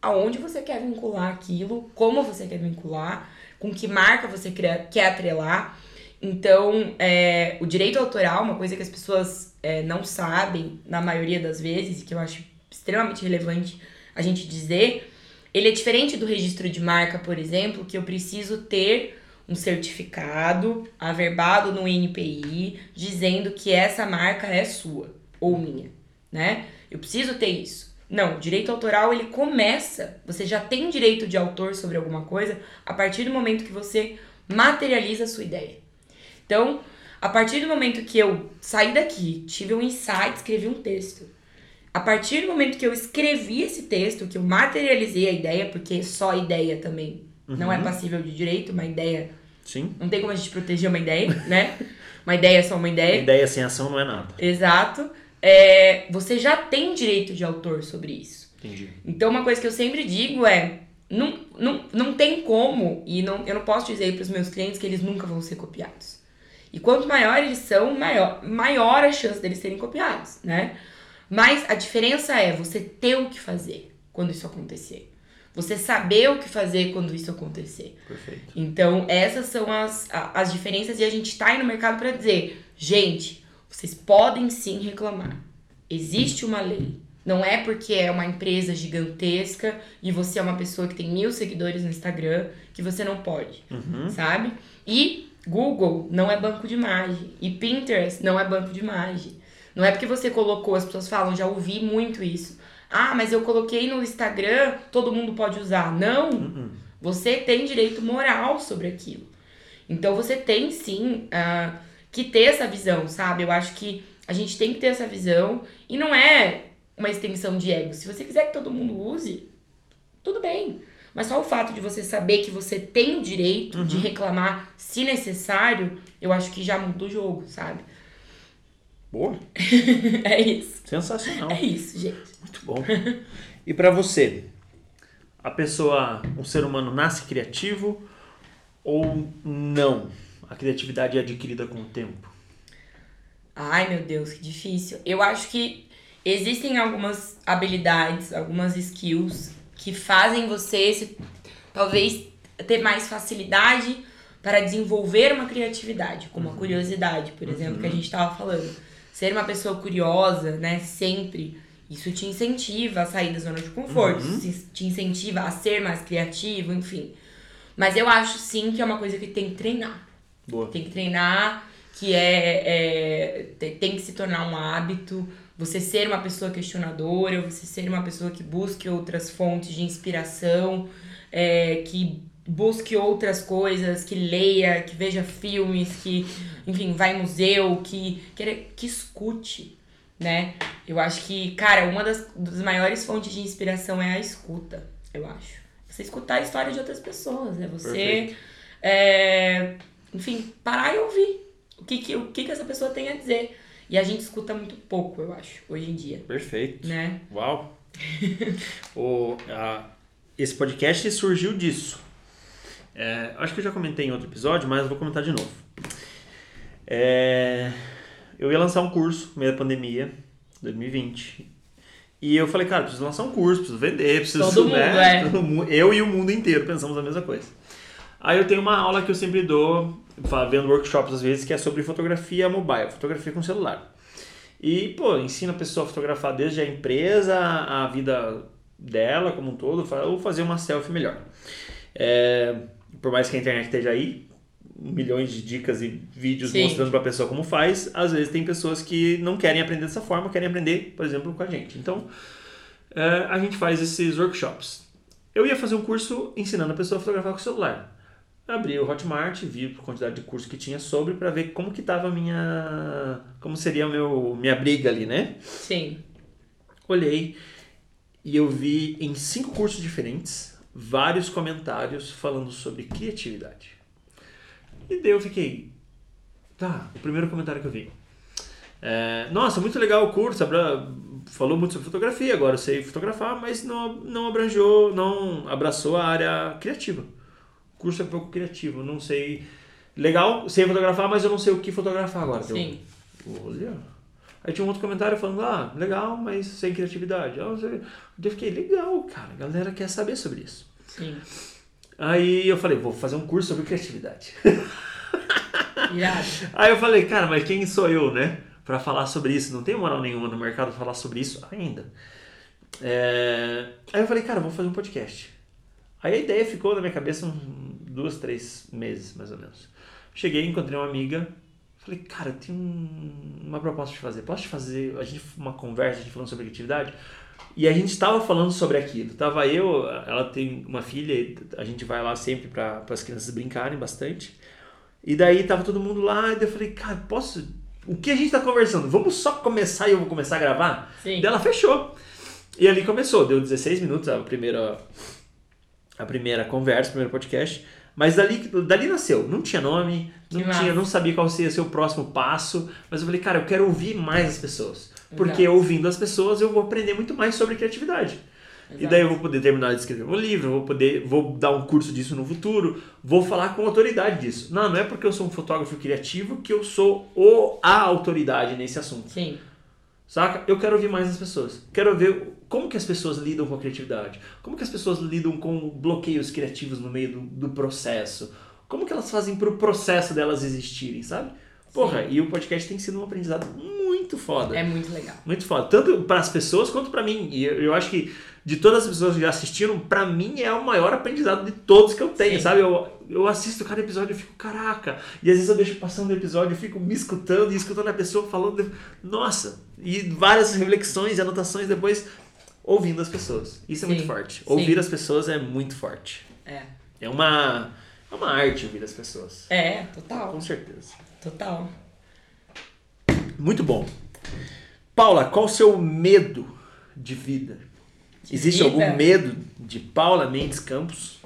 aonde você quer vincular aquilo, como você quer vincular, com que marca você quer atrelar. Então, é, o direito autoral, uma coisa que as pessoas é, não sabem, na maioria das vezes, e que eu acho extremamente relevante a gente dizer, ele é diferente do registro de marca, por exemplo, que eu preciso ter um certificado averbado no NPI dizendo que essa marca é sua ou minha, né? Eu preciso ter isso. Não, direito autoral ele começa, você já tem direito de autor sobre alguma coisa a partir do momento que você materializa a sua ideia. Então, a partir do momento que eu saí daqui, tive um insight, escrevi um texto. A partir do momento que eu escrevi esse texto, que eu materializei a ideia, porque só ideia também uhum. não é uhum. passível de direito, uma ideia. Sim. Não tem como a gente proteger uma ideia, né? Uma ideia é só uma ideia. Ideia sem ação não é nada. Exato. É, você já tem direito de autor sobre isso. Entendi. Então, uma coisa que eu sempre digo é: não, não, não tem como, e não, eu não posso dizer para os meus clientes que eles nunca vão ser copiados. E quanto maior eles são, maior, maior a chance deles serem copiados, né? Mas a diferença é você ter o que fazer quando isso acontecer. Você saber o que fazer quando isso acontecer. Perfeito. Então, essas são as, as diferenças e a gente está aí no mercado para dizer, gente, vocês podem sim reclamar. Existe uma lei. Não é porque é uma empresa gigantesca e você é uma pessoa que tem mil seguidores no Instagram que você não pode, uhum. sabe? E Google não é banco de imagem. E Pinterest não é banco de imagem. Não é porque você colocou, as pessoas falam, já ouvi muito isso. Ah, mas eu coloquei no Instagram, todo mundo pode usar. Não! Uhum. Você tem direito moral sobre aquilo. Então você tem sim uh, que ter essa visão, sabe? Eu acho que a gente tem que ter essa visão e não é uma extensão de ego. Se você quiser que todo mundo use, tudo bem. Mas só o fato de você saber que você tem o direito uhum. de reclamar se necessário, eu acho que já muda o jogo, sabe? Boa. é isso. Sensacional. É isso, gente. Muito bom. E para você, a pessoa, um ser humano nasce criativo ou não? A criatividade é adquirida com o tempo? Ai, meu Deus, que difícil. Eu acho que existem algumas habilidades, algumas skills que fazem você se, talvez ter mais facilidade para desenvolver uma criatividade, como a uhum. curiosidade, por exemplo, uhum. que a uhum. gente estava falando. Ser uma pessoa curiosa, né, sempre, isso te incentiva a sair da zona de conforto, uhum. te incentiva a ser mais criativo, enfim. Mas eu acho sim que é uma coisa que tem que treinar. Boa. Tem que treinar, que é, é tem que se tornar um hábito você ser uma pessoa questionadora, você ser uma pessoa que busque outras fontes de inspiração, é, que busque outras coisas, que leia, que veja filmes, que, enfim, vai em museu, que, que, que escute, né? Eu acho que, cara, uma das, das maiores fontes de inspiração é a escuta, eu acho. Você escutar a história de outras pessoas, né? Você, é, enfim, parar e ouvir o que, que, o que, que essa pessoa tem a dizer. E a gente escuta muito pouco, eu acho, hoje em dia. Perfeito. Né? Uau! o, a, esse podcast surgiu disso. É, acho que eu já comentei em outro episódio, mas vou comentar de novo. É, eu ia lançar um curso no meio da pandemia, 2020. E eu falei, cara, preciso lançar um curso, preciso vender, preciso. Todo né, mundo, é. Eu e o mundo inteiro pensamos a mesma coisa. Aí eu tenho uma aula que eu sempre dou vendo workshops às vezes, que é sobre fotografia mobile, fotografia com celular. E, pô, ensina a pessoa a fotografar desde a empresa, a vida dela como um todo, ou fazer uma selfie melhor. É, por mais que a internet esteja aí, milhões de dicas e vídeos Sim. mostrando para a pessoa como faz, às vezes tem pessoas que não querem aprender dessa forma, querem aprender, por exemplo, com a gente. Então, é, a gente faz esses workshops. Eu ia fazer um curso ensinando a pessoa a fotografar com o celular abri o Hotmart, vi a quantidade de curso que tinha sobre para ver como que tava a minha como seria meu minha briga ali, né? Sim. Olhei e eu vi em cinco cursos diferentes vários comentários falando sobre criatividade. E daí eu fiquei, tá, o primeiro comentário que eu vi. É, nossa, muito legal o curso, abra- falou muito sobre fotografia, agora eu sei fotografar, mas não, não abrangeu, não abraçou a área criativa. O curso é pouco criativo, não sei. Legal, sei fotografar, mas eu não sei o que fotografar agora. Sim. Eu, olha. Aí tinha um outro comentário falando, ah, legal, mas sem criatividade. Ah, não sei. Eu fiquei, legal, cara, a galera quer saber sobre isso. Sim. Aí eu falei, vou fazer um curso sobre criatividade. Irado. Aí eu falei, cara, mas quem sou eu, né? Pra falar sobre isso. Não tem moral nenhuma no mercado falar sobre isso ainda. É, Aí eu falei, cara, vou fazer um podcast. Aí a ideia ficou na minha cabeça uns duas, três meses, mais ou menos. Cheguei, encontrei uma amiga. Falei, cara, eu tenho um- uma proposta de fazer. Posso te fazer a gente, uma conversa, a gente falando sobre criatividade? E a gente estava falando sobre aquilo. Tava eu, ela tem uma filha, e a gente vai lá sempre para as crianças brincarem bastante. E daí tava todo mundo lá, e daí eu falei, cara, posso. O que a gente tá conversando? Vamos só começar e eu vou começar a gravar? Sim. Daí ela fechou. E ali começou, deu 16 minutos a primeira, a primeira conversa, o primeiro podcast. Mas dali, dali nasceu. Não tinha nome, não, Que tinha, massa. não sabia qual ia ser o próximo passo. Mas eu falei, cara, eu quero ouvir mais as pessoas. Porque ouvindo as pessoas eu vou aprender muito mais sobre criatividade. E Exato. daí eu vou poder terminar de escrever um livro, vou poder, vou dar um curso disso no futuro, vou falar com autoridade disso. Não, não é porque eu sou um fotógrafo criativo que eu sou o, a autoridade nesse assunto. Sim. Saca? Eu quero ouvir mais as pessoas. Quero ver como que as pessoas lidam com a criatividade. Como que as pessoas lidam com bloqueios criativos no meio do, do processo. Como que elas fazem pro processo delas existirem, sabe? Porra, e o podcast tem sido um aprendizado muito foda. É muito legal. Muito foda. Tanto para as pessoas quanto para mim. E eu, eu acho que de todas as pessoas que já assistiram, para mim é o maior aprendizado de todos que eu tenho, Sim. sabe? Eu, eu assisto cada episódio e fico, caraca. E às vezes eu deixo passando o episódio fico me escutando e escutando a pessoa falando, nossa. E várias reflexões e anotações depois ouvindo as pessoas. Isso é muito Sim. forte. Sim. Ouvir as pessoas é muito forte. É. É uma, é uma arte ouvir as pessoas. É, total. Com certeza. Total. Muito bom. Paula, qual o seu medo de vida? De Existe vida? algum medo de Paula Mendes Campos?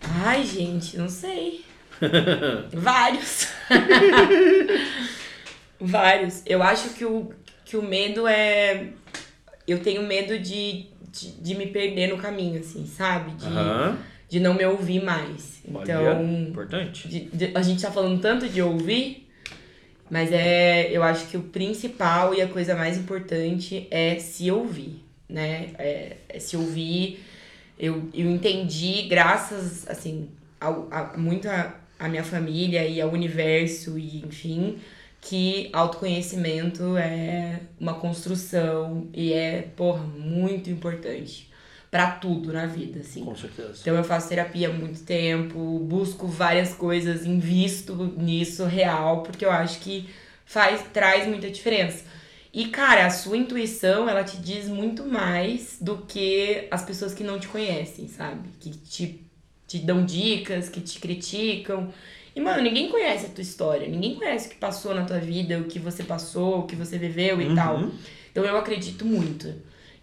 Ai, gente, não sei. Vários. Vários. Eu acho que o, que o medo é. Eu tenho medo de, de, de me perder no caminho, assim, sabe? De, de não me ouvir mais. Olha, Então. importante. de- de- a gente tá falando tanto de ouvir, mas é. Eu acho que o principal e a coisa mais importante é se ouvir, né? É, é se ouvir. Eu, eu entendi, graças, assim, ao, a, muito a, a minha família e ao universo, e enfim, que autoconhecimento é uma construção e é, porra, muito importante pra tudo na vida, assim. Com certeza. Então eu faço terapia há muito tempo, busco várias coisas, invisto nisso real, porque eu acho que faz, traz muita diferença. E, cara, a sua intuição, ela te diz muito mais do que as pessoas que não te conhecem, sabe? Que te, te dão dicas, que te criticam. E, mano, ninguém conhece a tua história, ninguém conhece o que passou na tua vida, o que você passou, o que você viveu e Uhum. tal. Então eu acredito muito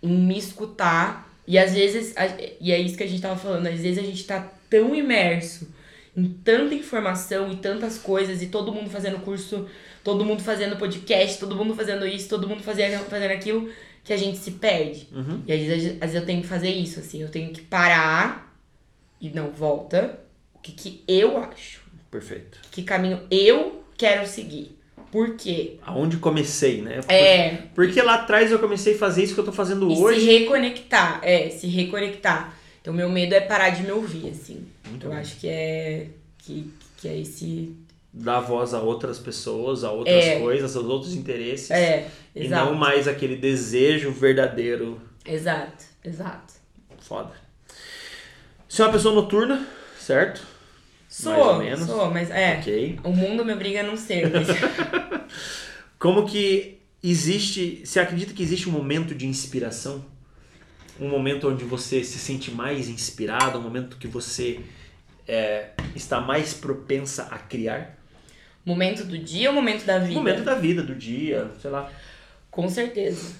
em me escutar. E às vezes, a- e é isso que a gente tava falando, às vezes a gente tá tão imerso em tanta informação e tantas coisas, e todo mundo fazendo curso, todo mundo fazendo podcast, todo mundo fazendo isso, todo mundo fazendo, fazendo aquilo, que a gente se perde. Uhum. E às vezes, às vezes eu tenho que fazer isso, assim, eu tenho que parar e não, volta. O que, que eu acho? Perfeito. Que caminho eu quero seguir? Por quê? Aonde comecei, né? Por- É, Porque lá atrás eu comecei a fazer isso que eu tô fazendo E hoje. se reconectar, é, se reconectar. Então, meu medo é parar de me ouvir, assim. Muito eu bom. acho que é, que, que é esse... Dar voz a outras pessoas, a outras É. coisas, aos outros interesses. É, E exato. não mais aquele desejo verdadeiro. Exato, exato. Foda. Você é uma pessoa noturna, certo? Sou, Mais ou menos. sou, mas é. Ok. O mundo me obriga a não ser, mas... Como que existe. Você acredita que existe um momento de inspiração? Um momento onde você se sente mais inspirado, um momento que você é, está mais propensa a criar? momento do dia ou momento da vida? Momento da vida, do dia, sei lá. Com certeza.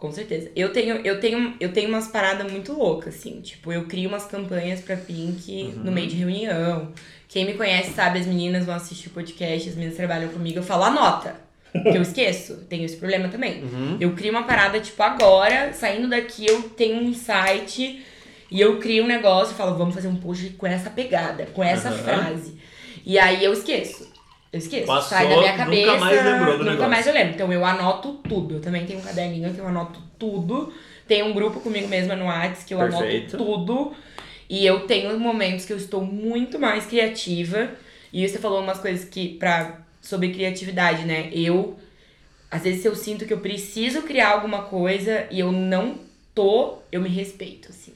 Com certeza. Eu tenho, eu tenho, eu tenho umas paradas muito loucas, assim. Tipo, eu crio umas campanhas pra Pink no meio de reunião. Quem me conhece sabe, as meninas vão assistir o podcast, as meninas trabalham comigo, eu falo, anota. Que eu esqueço. Tenho esse problema também. Uhum. Eu crio uma parada, tipo, agora, saindo daqui, eu tenho um insight e eu crio um negócio e falo, vamos fazer um post com essa pegada, com essa Aham. frase. E aí eu esqueço. Eu esqueço. Passou, Sai da minha nunca cabeça. mais lembrou do Nunca negócio. mais eu lembro. Então eu anoto tudo. Eu também tenho um caderninho que eu anoto tudo. Tem um grupo comigo mesma no Whats que eu Perfeito. anoto tudo. E eu tenho momentos que eu estou muito mais criativa. E você falou umas coisas que pra, sobre criatividade, né? Eu, às vezes, eu sinto que eu preciso criar alguma coisa e eu não tô, eu me respeito, assim.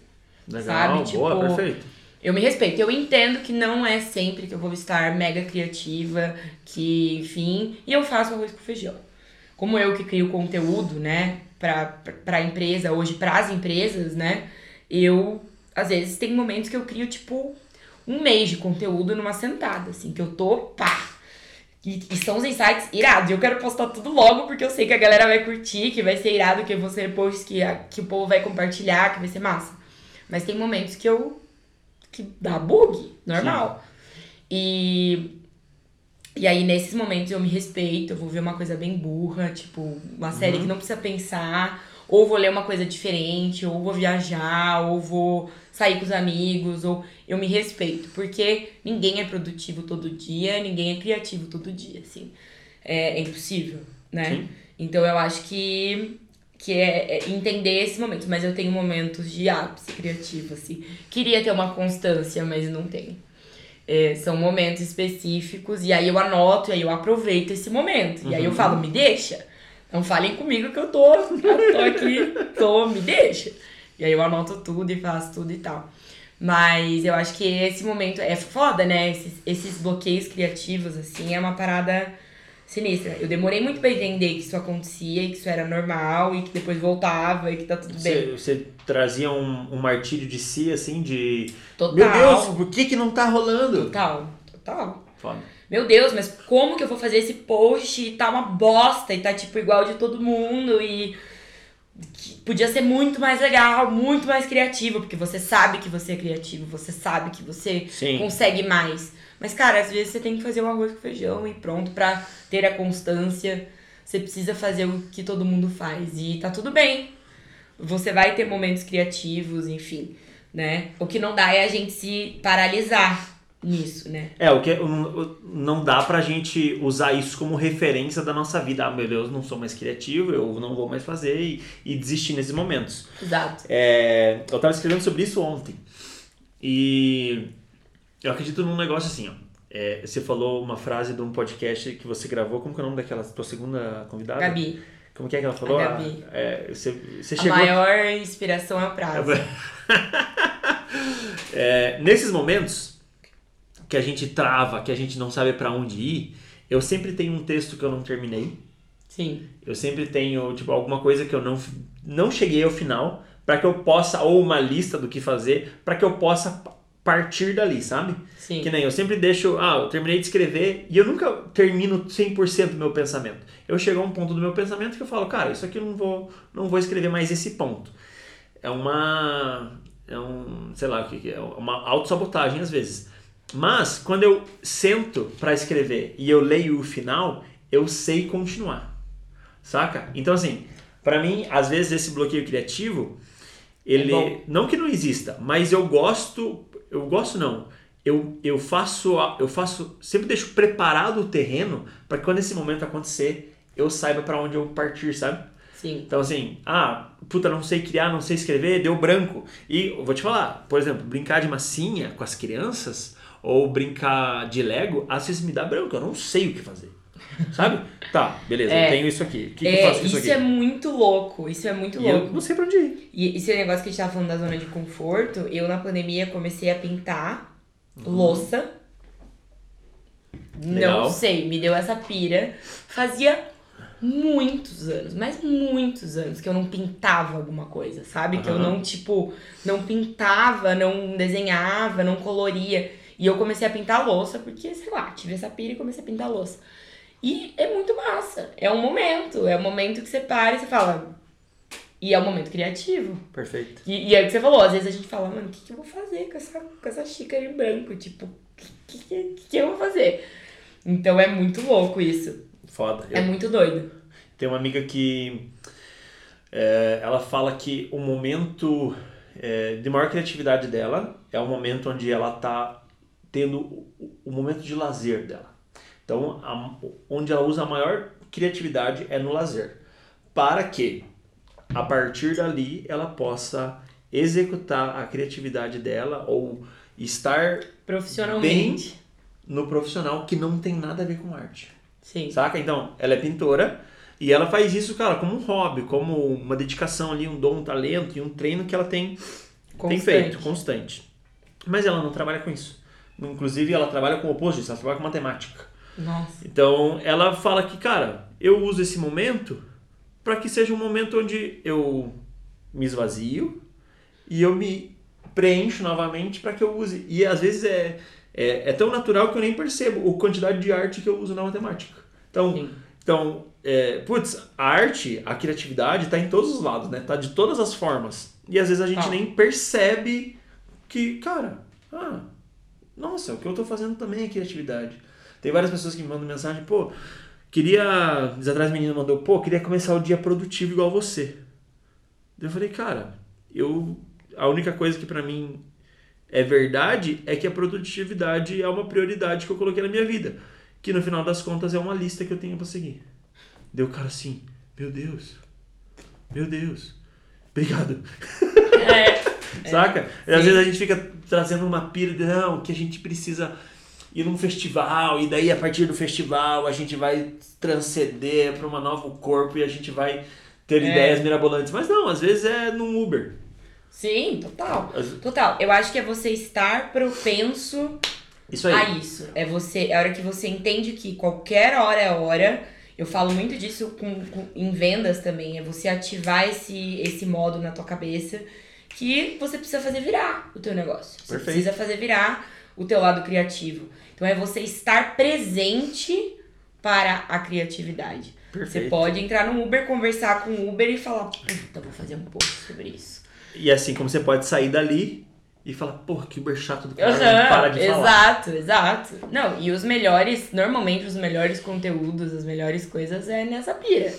Legal, Sabe, boa, tipo, perfeito. Eu me respeito. Eu entendo que não é sempre que eu vou estar mega criativa, que, enfim, e eu faço arroz com feijão. Como eu que crio conteúdo, né, pra, pra, empresa, hoje pras empresas, né, eu, às vezes, tem momentos que eu crio, tipo, um mês de conteúdo numa sentada, assim, que eu tô, pá. E, e são os insights irados. Eu quero postar tudo logo, porque eu sei que a galera vai curtir, que vai ser irado, que vão ser posts que, a- que o povo vai compartilhar, que vai ser massa. Mas tem momentos que eu que dá bug, normal. E e aí nesses momentos eu me respeito, eu vou ver uma coisa bem burra, tipo, uma série que não precisa pensar, ou vou ler uma coisa diferente, ou vou viajar, ou vou sair com os amigos, ou eu me respeito, porque ninguém é produtivo todo dia, ninguém é criativo todo dia, assim. É, é impossível, né? Sim. Então eu acho que que é, é entender esse momento, mas eu tenho momentos de ápice criativo, assim. Queria ter uma constância, mas não tenho. É, são momentos específicos, e aí eu anoto, e aí eu aproveito esse momento. E aí eu Uhum. falo, me deixa. Não falem comigo que eu tô, eu tô aqui, tô, me deixa. E aí eu anoto tudo e faço tudo e tal. Mas eu acho que esse momento é foda, né? Esses, esses bloqueios criativos, assim, é uma parada sinistra. Eu demorei muito pra entender que isso acontecia e que isso era normal e que depois voltava e que tá tudo bem. Você, você trazia um, um martírio de si, assim, de. Total. Meu Deus, por que que não tá rolando? Total, total. Foda. Meu Deus, mas como que eu vou fazer esse post e tá uma bosta e tá tipo igual de todo mundo e que podia ser muito mais legal, muito mais criativo, porque você sabe que você é criativo, você sabe que você Sim. consegue mais. Mas cara, às vezes você tem que fazer um arroz com feijão e pronto pra ter a constância. Você precisa fazer o que todo mundo faz e tá tudo bem. Você vai ter momentos criativos, enfim, né? O que não dá é a gente se paralisar nisso, né? É, o que não- não dá pra gente usar isso como referência da nossa vida. Ah, meu Deus, não sou mais criativo, eu não vou mais fazer e, e desistir nesses momentos. Exato. É, eu tava escrevendo sobre isso ontem. E eu acredito num negócio assim, ó. É, você falou uma frase de um podcast que você gravou. Como que é o nome daquela tua segunda convidada? Gabi, Como que é que ela falou? A Gabi. Ah, é, você, você a chegou. maior inspiração é o prazo. É, nesses momentos que a gente trava, que a gente não sabe pra onde ir, eu sempre tenho um texto que eu não terminei. Sim, Eu sempre tenho, tipo, alguma coisa que eu não, não cheguei ao final, para que eu possa, ou uma lista do que fazer, para que eu possa partir dali, sabe? sim. Que nem eu sempre deixo, ah, eu terminei de escrever e eu nunca termino 100% do meu pensamento. Eu chego a um ponto do meu pensamento que eu falo, cara, isso aqui eu não vou, não vou escrever mais esse ponto. É uma, é um, sei lá o que é, uma autossabotagem às vezes. Mas quando eu sento para escrever e eu leio o final, eu sei continuar. Saca? Então assim, para mim, às vezes esse bloqueio criativo, ele bom. não que não exista, mas eu gosto, eu gosto não. Eu, eu faço eu faço sempre deixo preparado o terreno para que quando esse momento acontecer, eu saiba para onde eu partir, sabe? Sim. Então assim, ah, puta, não sei criar, não sei escrever, deu branco. E eu vou te falar, por exemplo, brincar de massinha com as crianças ou brincar de Lego, às vezes me dá branco, eu não sei o que fazer. Sabe? Tá, beleza, É. eu tenho isso aqui. O que, que É, eu faço com isso isso aqui? é muito louco, isso é muito E eu louco. não sei pra onde ir. E esse negócio que a gente tava falando da zona de conforto, eu na pandemia comecei a pintar Uhum. louça. Legal. Não sei, me deu essa pira. Fazia muitos anos, mas muitos anos que eu não pintava alguma coisa, sabe? Que eu não, tipo, não pintava, não desenhava, não coloria. E eu comecei a pintar louça porque, sei lá, tive essa pira e comecei a pintar louça. E é muito massa. É um momento. É um momento que você para e você fala. E é um momento criativo. Perfeito. E, e é o que você falou, às vezes a gente fala, mano, o que, que eu vou fazer com essa, com essa xícara em branco? Tipo, o que, que, que, eu vou fazer? Então é muito louco isso. Foda. É Eu- muito doido. Tem uma amiga que é, ela fala que o momento é, de maior criatividade dela é o momento onde ela tá tendo o, o momento de lazer dela. Então, a- onde ela usa a maior criatividade é no lazer. Para que, a partir dali, ela possa executar a criatividade dela ou estar Profissionalmente. no profissional que não tem nada a ver com arte. Sim. Saca? Então, ela é pintora e ela faz isso, cara, como um hobby, como uma dedicação ali, um dom, um talento e um treino que ela tem, tem Constante. feito, constante. Mas ela não trabalha com isso. Inclusive, ela trabalha com o oposto disso, ela trabalha com matemática. Nossa. Então, ela fala que, cara, eu uso esse momento para que seja um momento onde eu me esvazio e eu me preencho novamente para que eu use. E às vezes é, é, é tão natural que eu nem percebo a quantidade de arte que eu uso na matemática. Então, Sim. então é, putz, a arte, a criatividade está em todos os lados, né? Tá de todas as formas. E às vezes a gente Tá. nem percebe que, cara, ah, nossa, o que eu tô fazendo também é criatividade. Tem várias pessoas que me mandam mensagem, pô, queria. Dias atrás a menina mandou, pô, queria começar o dia produtivo igual você. Eu falei, cara, eu. A única coisa que pra mim é verdade é que a produtividade é uma prioridade que eu coloquei na minha vida. Que no final das contas é uma lista que eu tenho pra seguir. Deu o cara assim, meu Deus, meu Deus, obrigado. É. Saca? E às vezes a gente fica trazendo uma pira de não, que a gente precisa ir num festival e daí a partir do festival a gente vai transcender para um novo corpo e a gente vai ter É. ideias mirabolantes. Mas não, às vezes é num Uber. Sim, total. Total. Eu acho que é você estar propenso Isso a isso. É você, é a hora que você entende que qualquer hora é hora. Eu falo muito disso com, com- em vendas também. É você ativar esse, esse modo na tua cabeça que você precisa fazer virar o teu negócio. Você Perfeito. precisa fazer virar o teu lado criativo. Então é você estar presente para a criatividade. Você Perfeito. pode entrar no Uber, conversar com o Uber e falar, puta, vou fazer um post sobre isso. E assim como você pode sair dali e falar, porra, que Uber chato do cara, não para de falar. exato, exato. Não, e os melhores, normalmente os melhores conteúdos, as melhores coisas é nessa pira.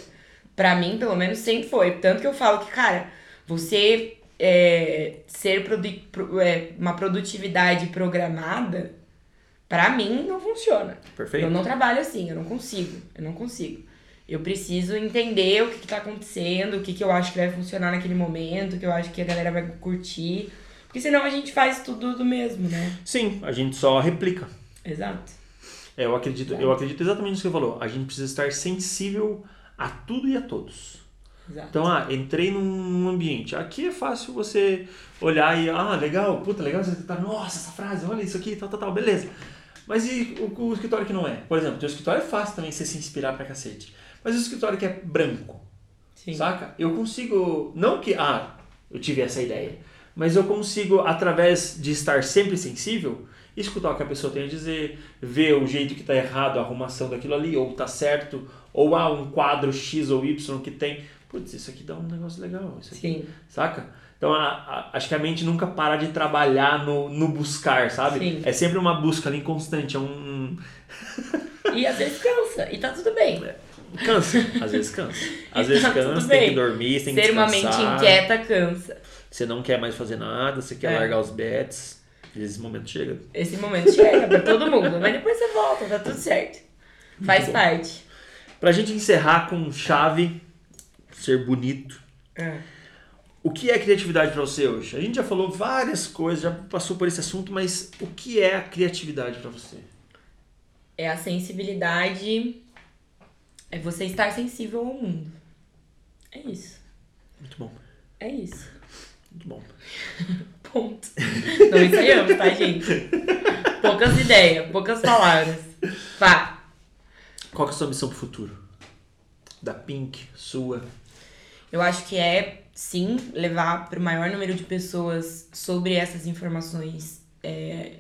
Pra mim, pelo menos, sempre foi. Tanto que eu falo que, cara, você é, ser produ- pro- é, uma produtividade programada, pra mim, não funciona. Perfeito? Eu não trabalho assim, eu não consigo. Eu não consigo. Eu preciso entender o que, que tá acontecendo, o que, que eu acho que vai funcionar naquele momento, o que eu acho que a galera vai curtir. Porque senão a gente faz tudo do mesmo, né? Sim, a gente só replica. Exato. É, eu acredito, eu acredito exatamente nisso que você falou. A gente precisa estar sensível a tudo e a todos. Exato. Então, ah, entrei num ambiente. Aqui é fácil você olhar e, ah, legal, puta, legal, você tá, nossa, essa frase, olha isso aqui, tal, tal, tal, beleza. Mas e o, o escritório que não é? Por exemplo, teu escritório é fácil também você se inspirar pra cacete. Mas o escritório que é branco, Sim. saca? Eu consigo, não que, ah, eu tive essa ideia, mas eu consigo, através de estar sempre sensível, escutar o que a pessoa tem a dizer, ver o jeito que tá errado, a arrumação daquilo ali, ou tá certo, ou há um quadro X ou Y que tem. Putz, isso aqui dá um negócio legal, isso aqui, Sim. saca? Então, a- a- acho que a mente nunca para de trabalhar no, no buscar, sabe? Sim. É sempre uma busca ali constante, é um... E às vezes cansa. E tá tudo bem. Cansa, às vezes cansa. Às vezes tá cansa, tem que dormir, tem que Ser uma descansar. mente inquieta cansa. Você não quer mais fazer nada, você quer É. largar os bets. Esse momento chega. Esse momento chega pra todo mundo. Mas depois você volta, tá tudo certo. Faz bom. parte. Pra gente encerrar com chave, ser bonito. É. O que é criatividade pra você hoje? A gente já falou várias coisas, já passou por esse assunto, mas o que é a criatividade pra você? É a sensibilidade. É você estar sensível ao mundo. É isso. Muito bom, É isso. muito bom. Ponto. Não ensaiamos, tá, gente? Poucas ideias, poucas palavras. Vá. Qual que é a sua missão pro futuro? Da Pink, sua? Eu acho que é, sim, levar para o maior número de pessoas sobre essas informações é,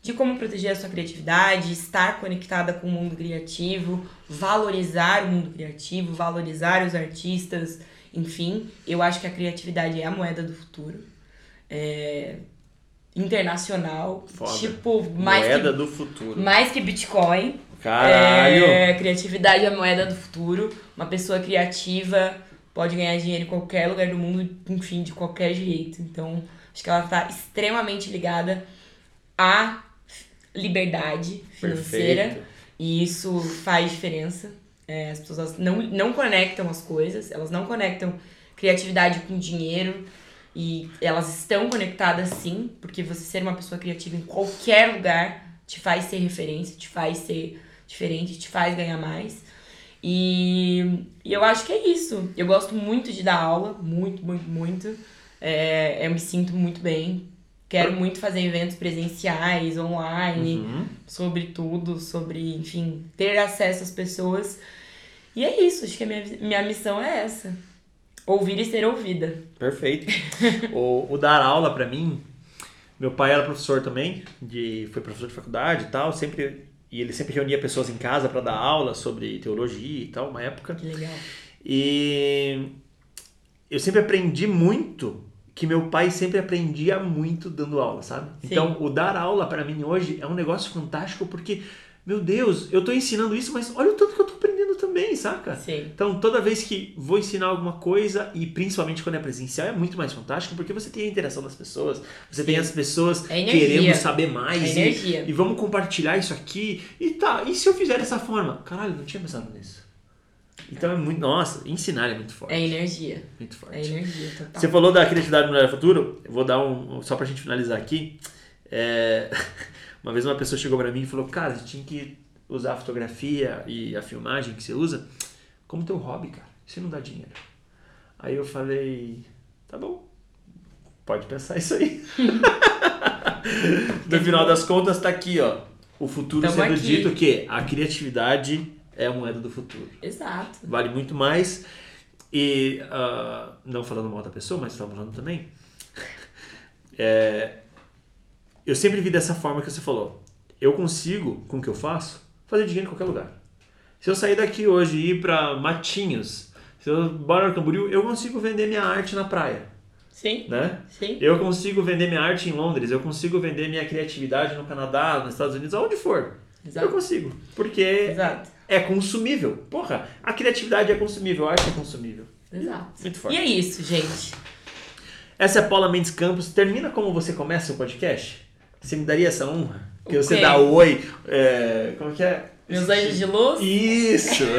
de como proteger a sua criatividade, estar conectada com o mundo criativo, valorizar o mundo criativo, valorizar os artistas, enfim. Eu acho que a criatividade é a moeda do futuro. É, internacional. Foda. Tipo, mais Moeda que, do futuro. mais que Bitcoin. Caralho! É, criatividade é a moeda do futuro. Uma pessoa criativa pode ganhar dinheiro em qualquer lugar do mundo, enfim, de qualquer jeito. Então, acho que ela está extremamente ligada à liberdade financeira. Perfeito. E isso faz diferença. É, as pessoas não, não conectam as coisas, elas não conectam criatividade com dinheiro. E elas estão conectadas sim, porque você ser uma pessoa criativa em qualquer lugar te faz ser referência, te faz ser diferente, te faz ganhar mais. E, e eu acho que é isso. Eu gosto muito de dar aula, muito, muito, muito. É, eu me sinto muito bem. Quero muito fazer eventos presenciais, online, Uhum. sobre tudo, sobre, enfim, ter acesso às pessoas. E é isso, acho que a minha, minha missão é essa. Ouvir e ser ouvida. Perfeito. o, o dar aula pra mim, meu pai era professor também, de, foi professor de faculdade e tal, sempre e ele sempre reunia pessoas em casa para dar aula sobre teologia e tal, uma época. Que legal. E eu sempre aprendi muito que meu pai sempre aprendia muito dando aula, sabe? Sim. Então, o dar aula pra mim hoje é um negócio fantástico porque, meu Deus, eu tô ensinando isso, mas olha o tanto que eu tô aprendendo também, saca? Sim. Então, toda vez que vou ensinar alguma coisa, e principalmente quando é presencial, é muito mais fantástico, porque você tem a interação das pessoas, você tem Sim. as pessoas É querendo saber mais, É e, energia. e vamos compartilhar isso aqui, e tá, e se eu fizer dessa forma? Caralho, não tinha pensado nisso. Então é muito, nossa, ensinar é muito forte. É energia. Muito forte. É energia total. Você falou da criatividade no Mulher Futuro, eu vou dar um, só pra gente finalizar aqui. É, uma vez uma pessoa chegou pra mim e falou, cara, você tinha que usar a fotografia e a filmagem que você usa como teu hobby, cara. Isso não dá dinheiro. Aí eu falei, tá bom, pode pensar isso aí. no final das contas tá aqui, ó. O futuro Tamo sendo aqui. dito que a criatividade é a moeda do futuro Exato. vale muito mais. E, ah, não falando mal da pessoa, mas estamos falando também. É, eu sempre vi dessa forma que você falou. Eu consigo, com o que eu faço, fazer dinheiro em qualquer lugar. Se eu sair daqui hoje e ir para Matinhos, se eu morar no Camboriú, eu consigo vender minha arte na praia, Sim. né? Sim. Eu consigo vender minha arte em Londres, eu consigo vender minha criatividade no Canadá, nos Estados Unidos, aonde for. Eu Exato. consigo, porque Exato. é consumível. Porra, a criatividade é consumível, a arte é consumível. Exato. Muito E forte. é isso, gente. Essa é a Paula Mendes Campos. Termina como você começa o podcast? Você me daria essa honra? Que você dá oi. é, como que é? Meus anjos de luz. Isso!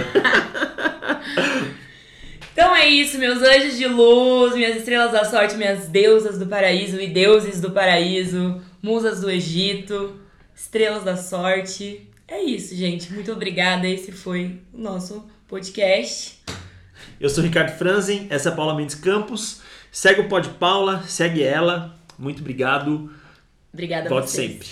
Então é isso, meus anjos de luz, minhas estrelas da sorte, minhas deusas do paraíso e deuses do paraíso, musas do Egito, estrelas da sorte. É isso, gente. Muito obrigada. Esse foi o nosso podcast. Eu sou Ricardo Franzen, essa é a Paula Mendes Campos. Segue o Pod Paula, segue ela. Muito obrigado. Obrigada a Volte vocês. sempre.